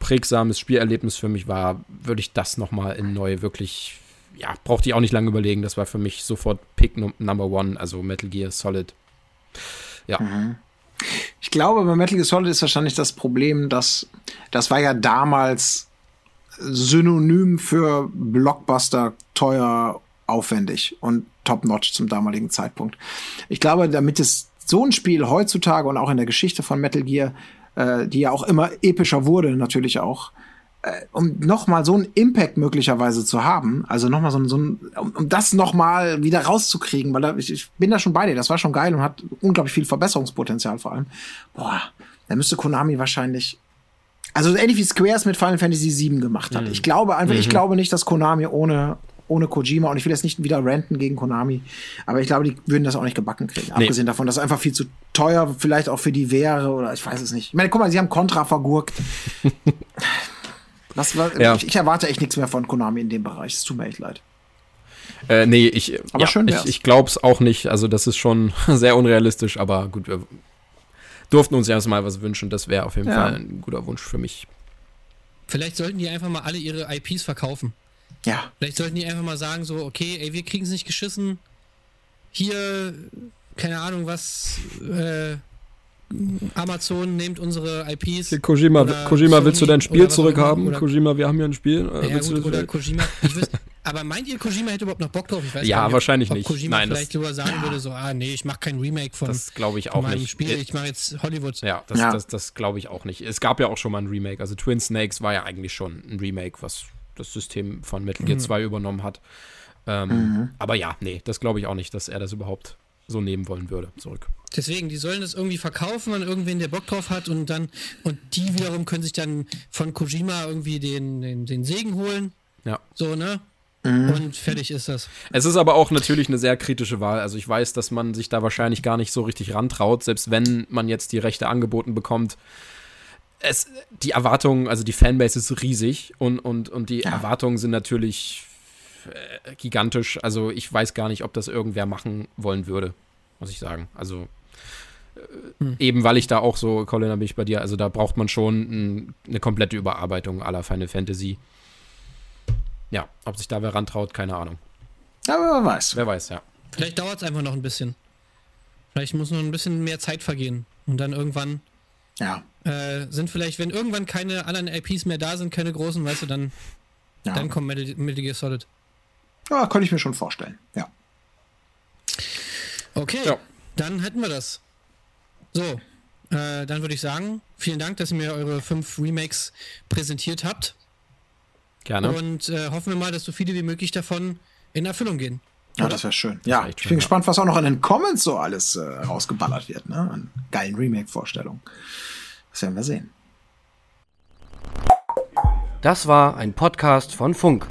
prägsames Spielerlebnis für mich war, würde ich das nochmal in neu wirklich ja, brauchte ich auch nicht lange überlegen. Das war für mich sofort Pick Number One, also Metal Gear Solid. Ja. Mhm. Ich glaube, bei Metal Gear Solid ist wahrscheinlich das Problem, dass das war ja damals Synonym für Blockbuster, teuer, aufwendig und top-notch zum damaligen Zeitpunkt. Ich glaube, damit es so ein Spiel heutzutage und auch in der Geschichte von Metal Gear, äh, die ja auch immer epischer wurde, natürlich auch, um nochmal so einen Impact möglicherweise zu haben, also nochmal so, so ein, um, um das nochmal wieder rauszukriegen, weil da, ich, ich bin da schon bei dir, das war schon geil und hat unglaublich viel Verbesserungspotenzial vor allem. Boah, da müsste Konami wahrscheinlich also ähnlich wie Squares mit Final Fantasy VII gemacht hat. Mhm. Ich glaube einfach, mhm. ich glaube nicht, dass Konami ohne ohne Kojima und ich will jetzt nicht wieder ranten gegen Konami, aber ich glaube, die würden das auch nicht gebacken kriegen. Nee. Abgesehen davon, dass es einfach viel zu teuer vielleicht auch für die wäre oder ich weiß es nicht. Ich meine, guck mal, sie haben Contra vergurkt. Was, was, ja. ich, ich, erwarte echt nichts mehr von Konami in dem Bereich. Es tut mir echt leid. Äh, nee, ich, aber ja, schön ich, ich glaube es auch nicht. Also, das ist schon sehr unrealistisch, aber gut, wir durften uns erstmal was wünschen. Das wäre auf jeden ja. Fall ein guter Wunsch für mich. Vielleicht sollten die einfach mal alle ihre IPs verkaufen. Ja. Vielleicht sollten die einfach mal sagen, so, okay, ey, wir kriegen es nicht geschissen. Hier, keine Ahnung, was, äh, Amazon nimmt unsere IPs. Kojima, Kojima willst du dein Spiel zurückhaben? Kojima, wir haben hier ein Spiel. Äh, ja, gut, oder Kojima. Weiß, aber meint ihr, Kojima hätte überhaupt noch Bock drauf? Ich weiß ja, nicht, wahrscheinlich ob nicht. Kojima Nein, vielleicht sogar sagen ja. würde, so, ah, nee, ich mache kein Remake von, das glaube ich auch meinem nicht. Spiel, ich mache jetzt Hollywood. Ja, das, ja. das, das glaube ich auch nicht. Es gab ja auch schon mal ein Remake. Also Twin Snakes war ja eigentlich schon ein Remake, was das System von Metal Gear mhm. 2 übernommen hat. Ähm, mhm. Aber ja, nee, das glaube ich auch nicht, dass er das überhaupt so nehmen wollen würde, zurück. Deswegen, die sollen das irgendwie verkaufen an irgendwen, der Bock drauf hat und dann, und die wiederum können sich dann von Kojima irgendwie den, den, den Segen holen. Ja. So, ne? Mhm. Und fertig ist das. Es ist aber auch natürlich eine sehr kritische Wahl. Also ich weiß, dass man sich da wahrscheinlich gar nicht so richtig rantraut, selbst wenn man jetzt die Rechte angeboten bekommt. Es, die Erwartungen, also die Fanbase ist riesig und, und, und die ja. Erwartungen sind natürlich äh, gigantisch. Also ich weiß gar nicht, ob das irgendwer machen wollen würde, muss ich sagen. Also äh, hm. eben weil ich da auch so, Colin, da bin ich bei dir, also da braucht man schon ein, eine komplette Überarbeitung aller Final Fantasy. Ja, ob sich da wer rantraut, keine Ahnung. Aber wer weiß. Wer weiß, ja. Vielleicht dauert es einfach noch ein bisschen. Vielleicht muss noch ein bisschen mehr Zeit vergehen. Und dann irgendwann ja. Äh, sind vielleicht, wenn irgendwann keine anderen IPs mehr da sind, keine großen, weißt du, dann, ja. dann kommt Metal, Metal Gear Solid. Ja, könnte ich mir schon vorstellen, ja. Okay, ja. dann hätten wir das. So, äh, dann würde ich sagen, vielen Dank, dass ihr mir eure fünf Remakes präsentiert habt. Gerne. Und äh, hoffen wir mal, dass so viele wie möglich davon in Erfüllung gehen. Ja, das wäre schön. Ja, ich bin schön, gespannt, was auch noch in den Comments so alles äh, rausgeballert wird, ne? An geilen Remake-Vorstellungen. Das werden wir sehen. Das war ein Podcast von Funk.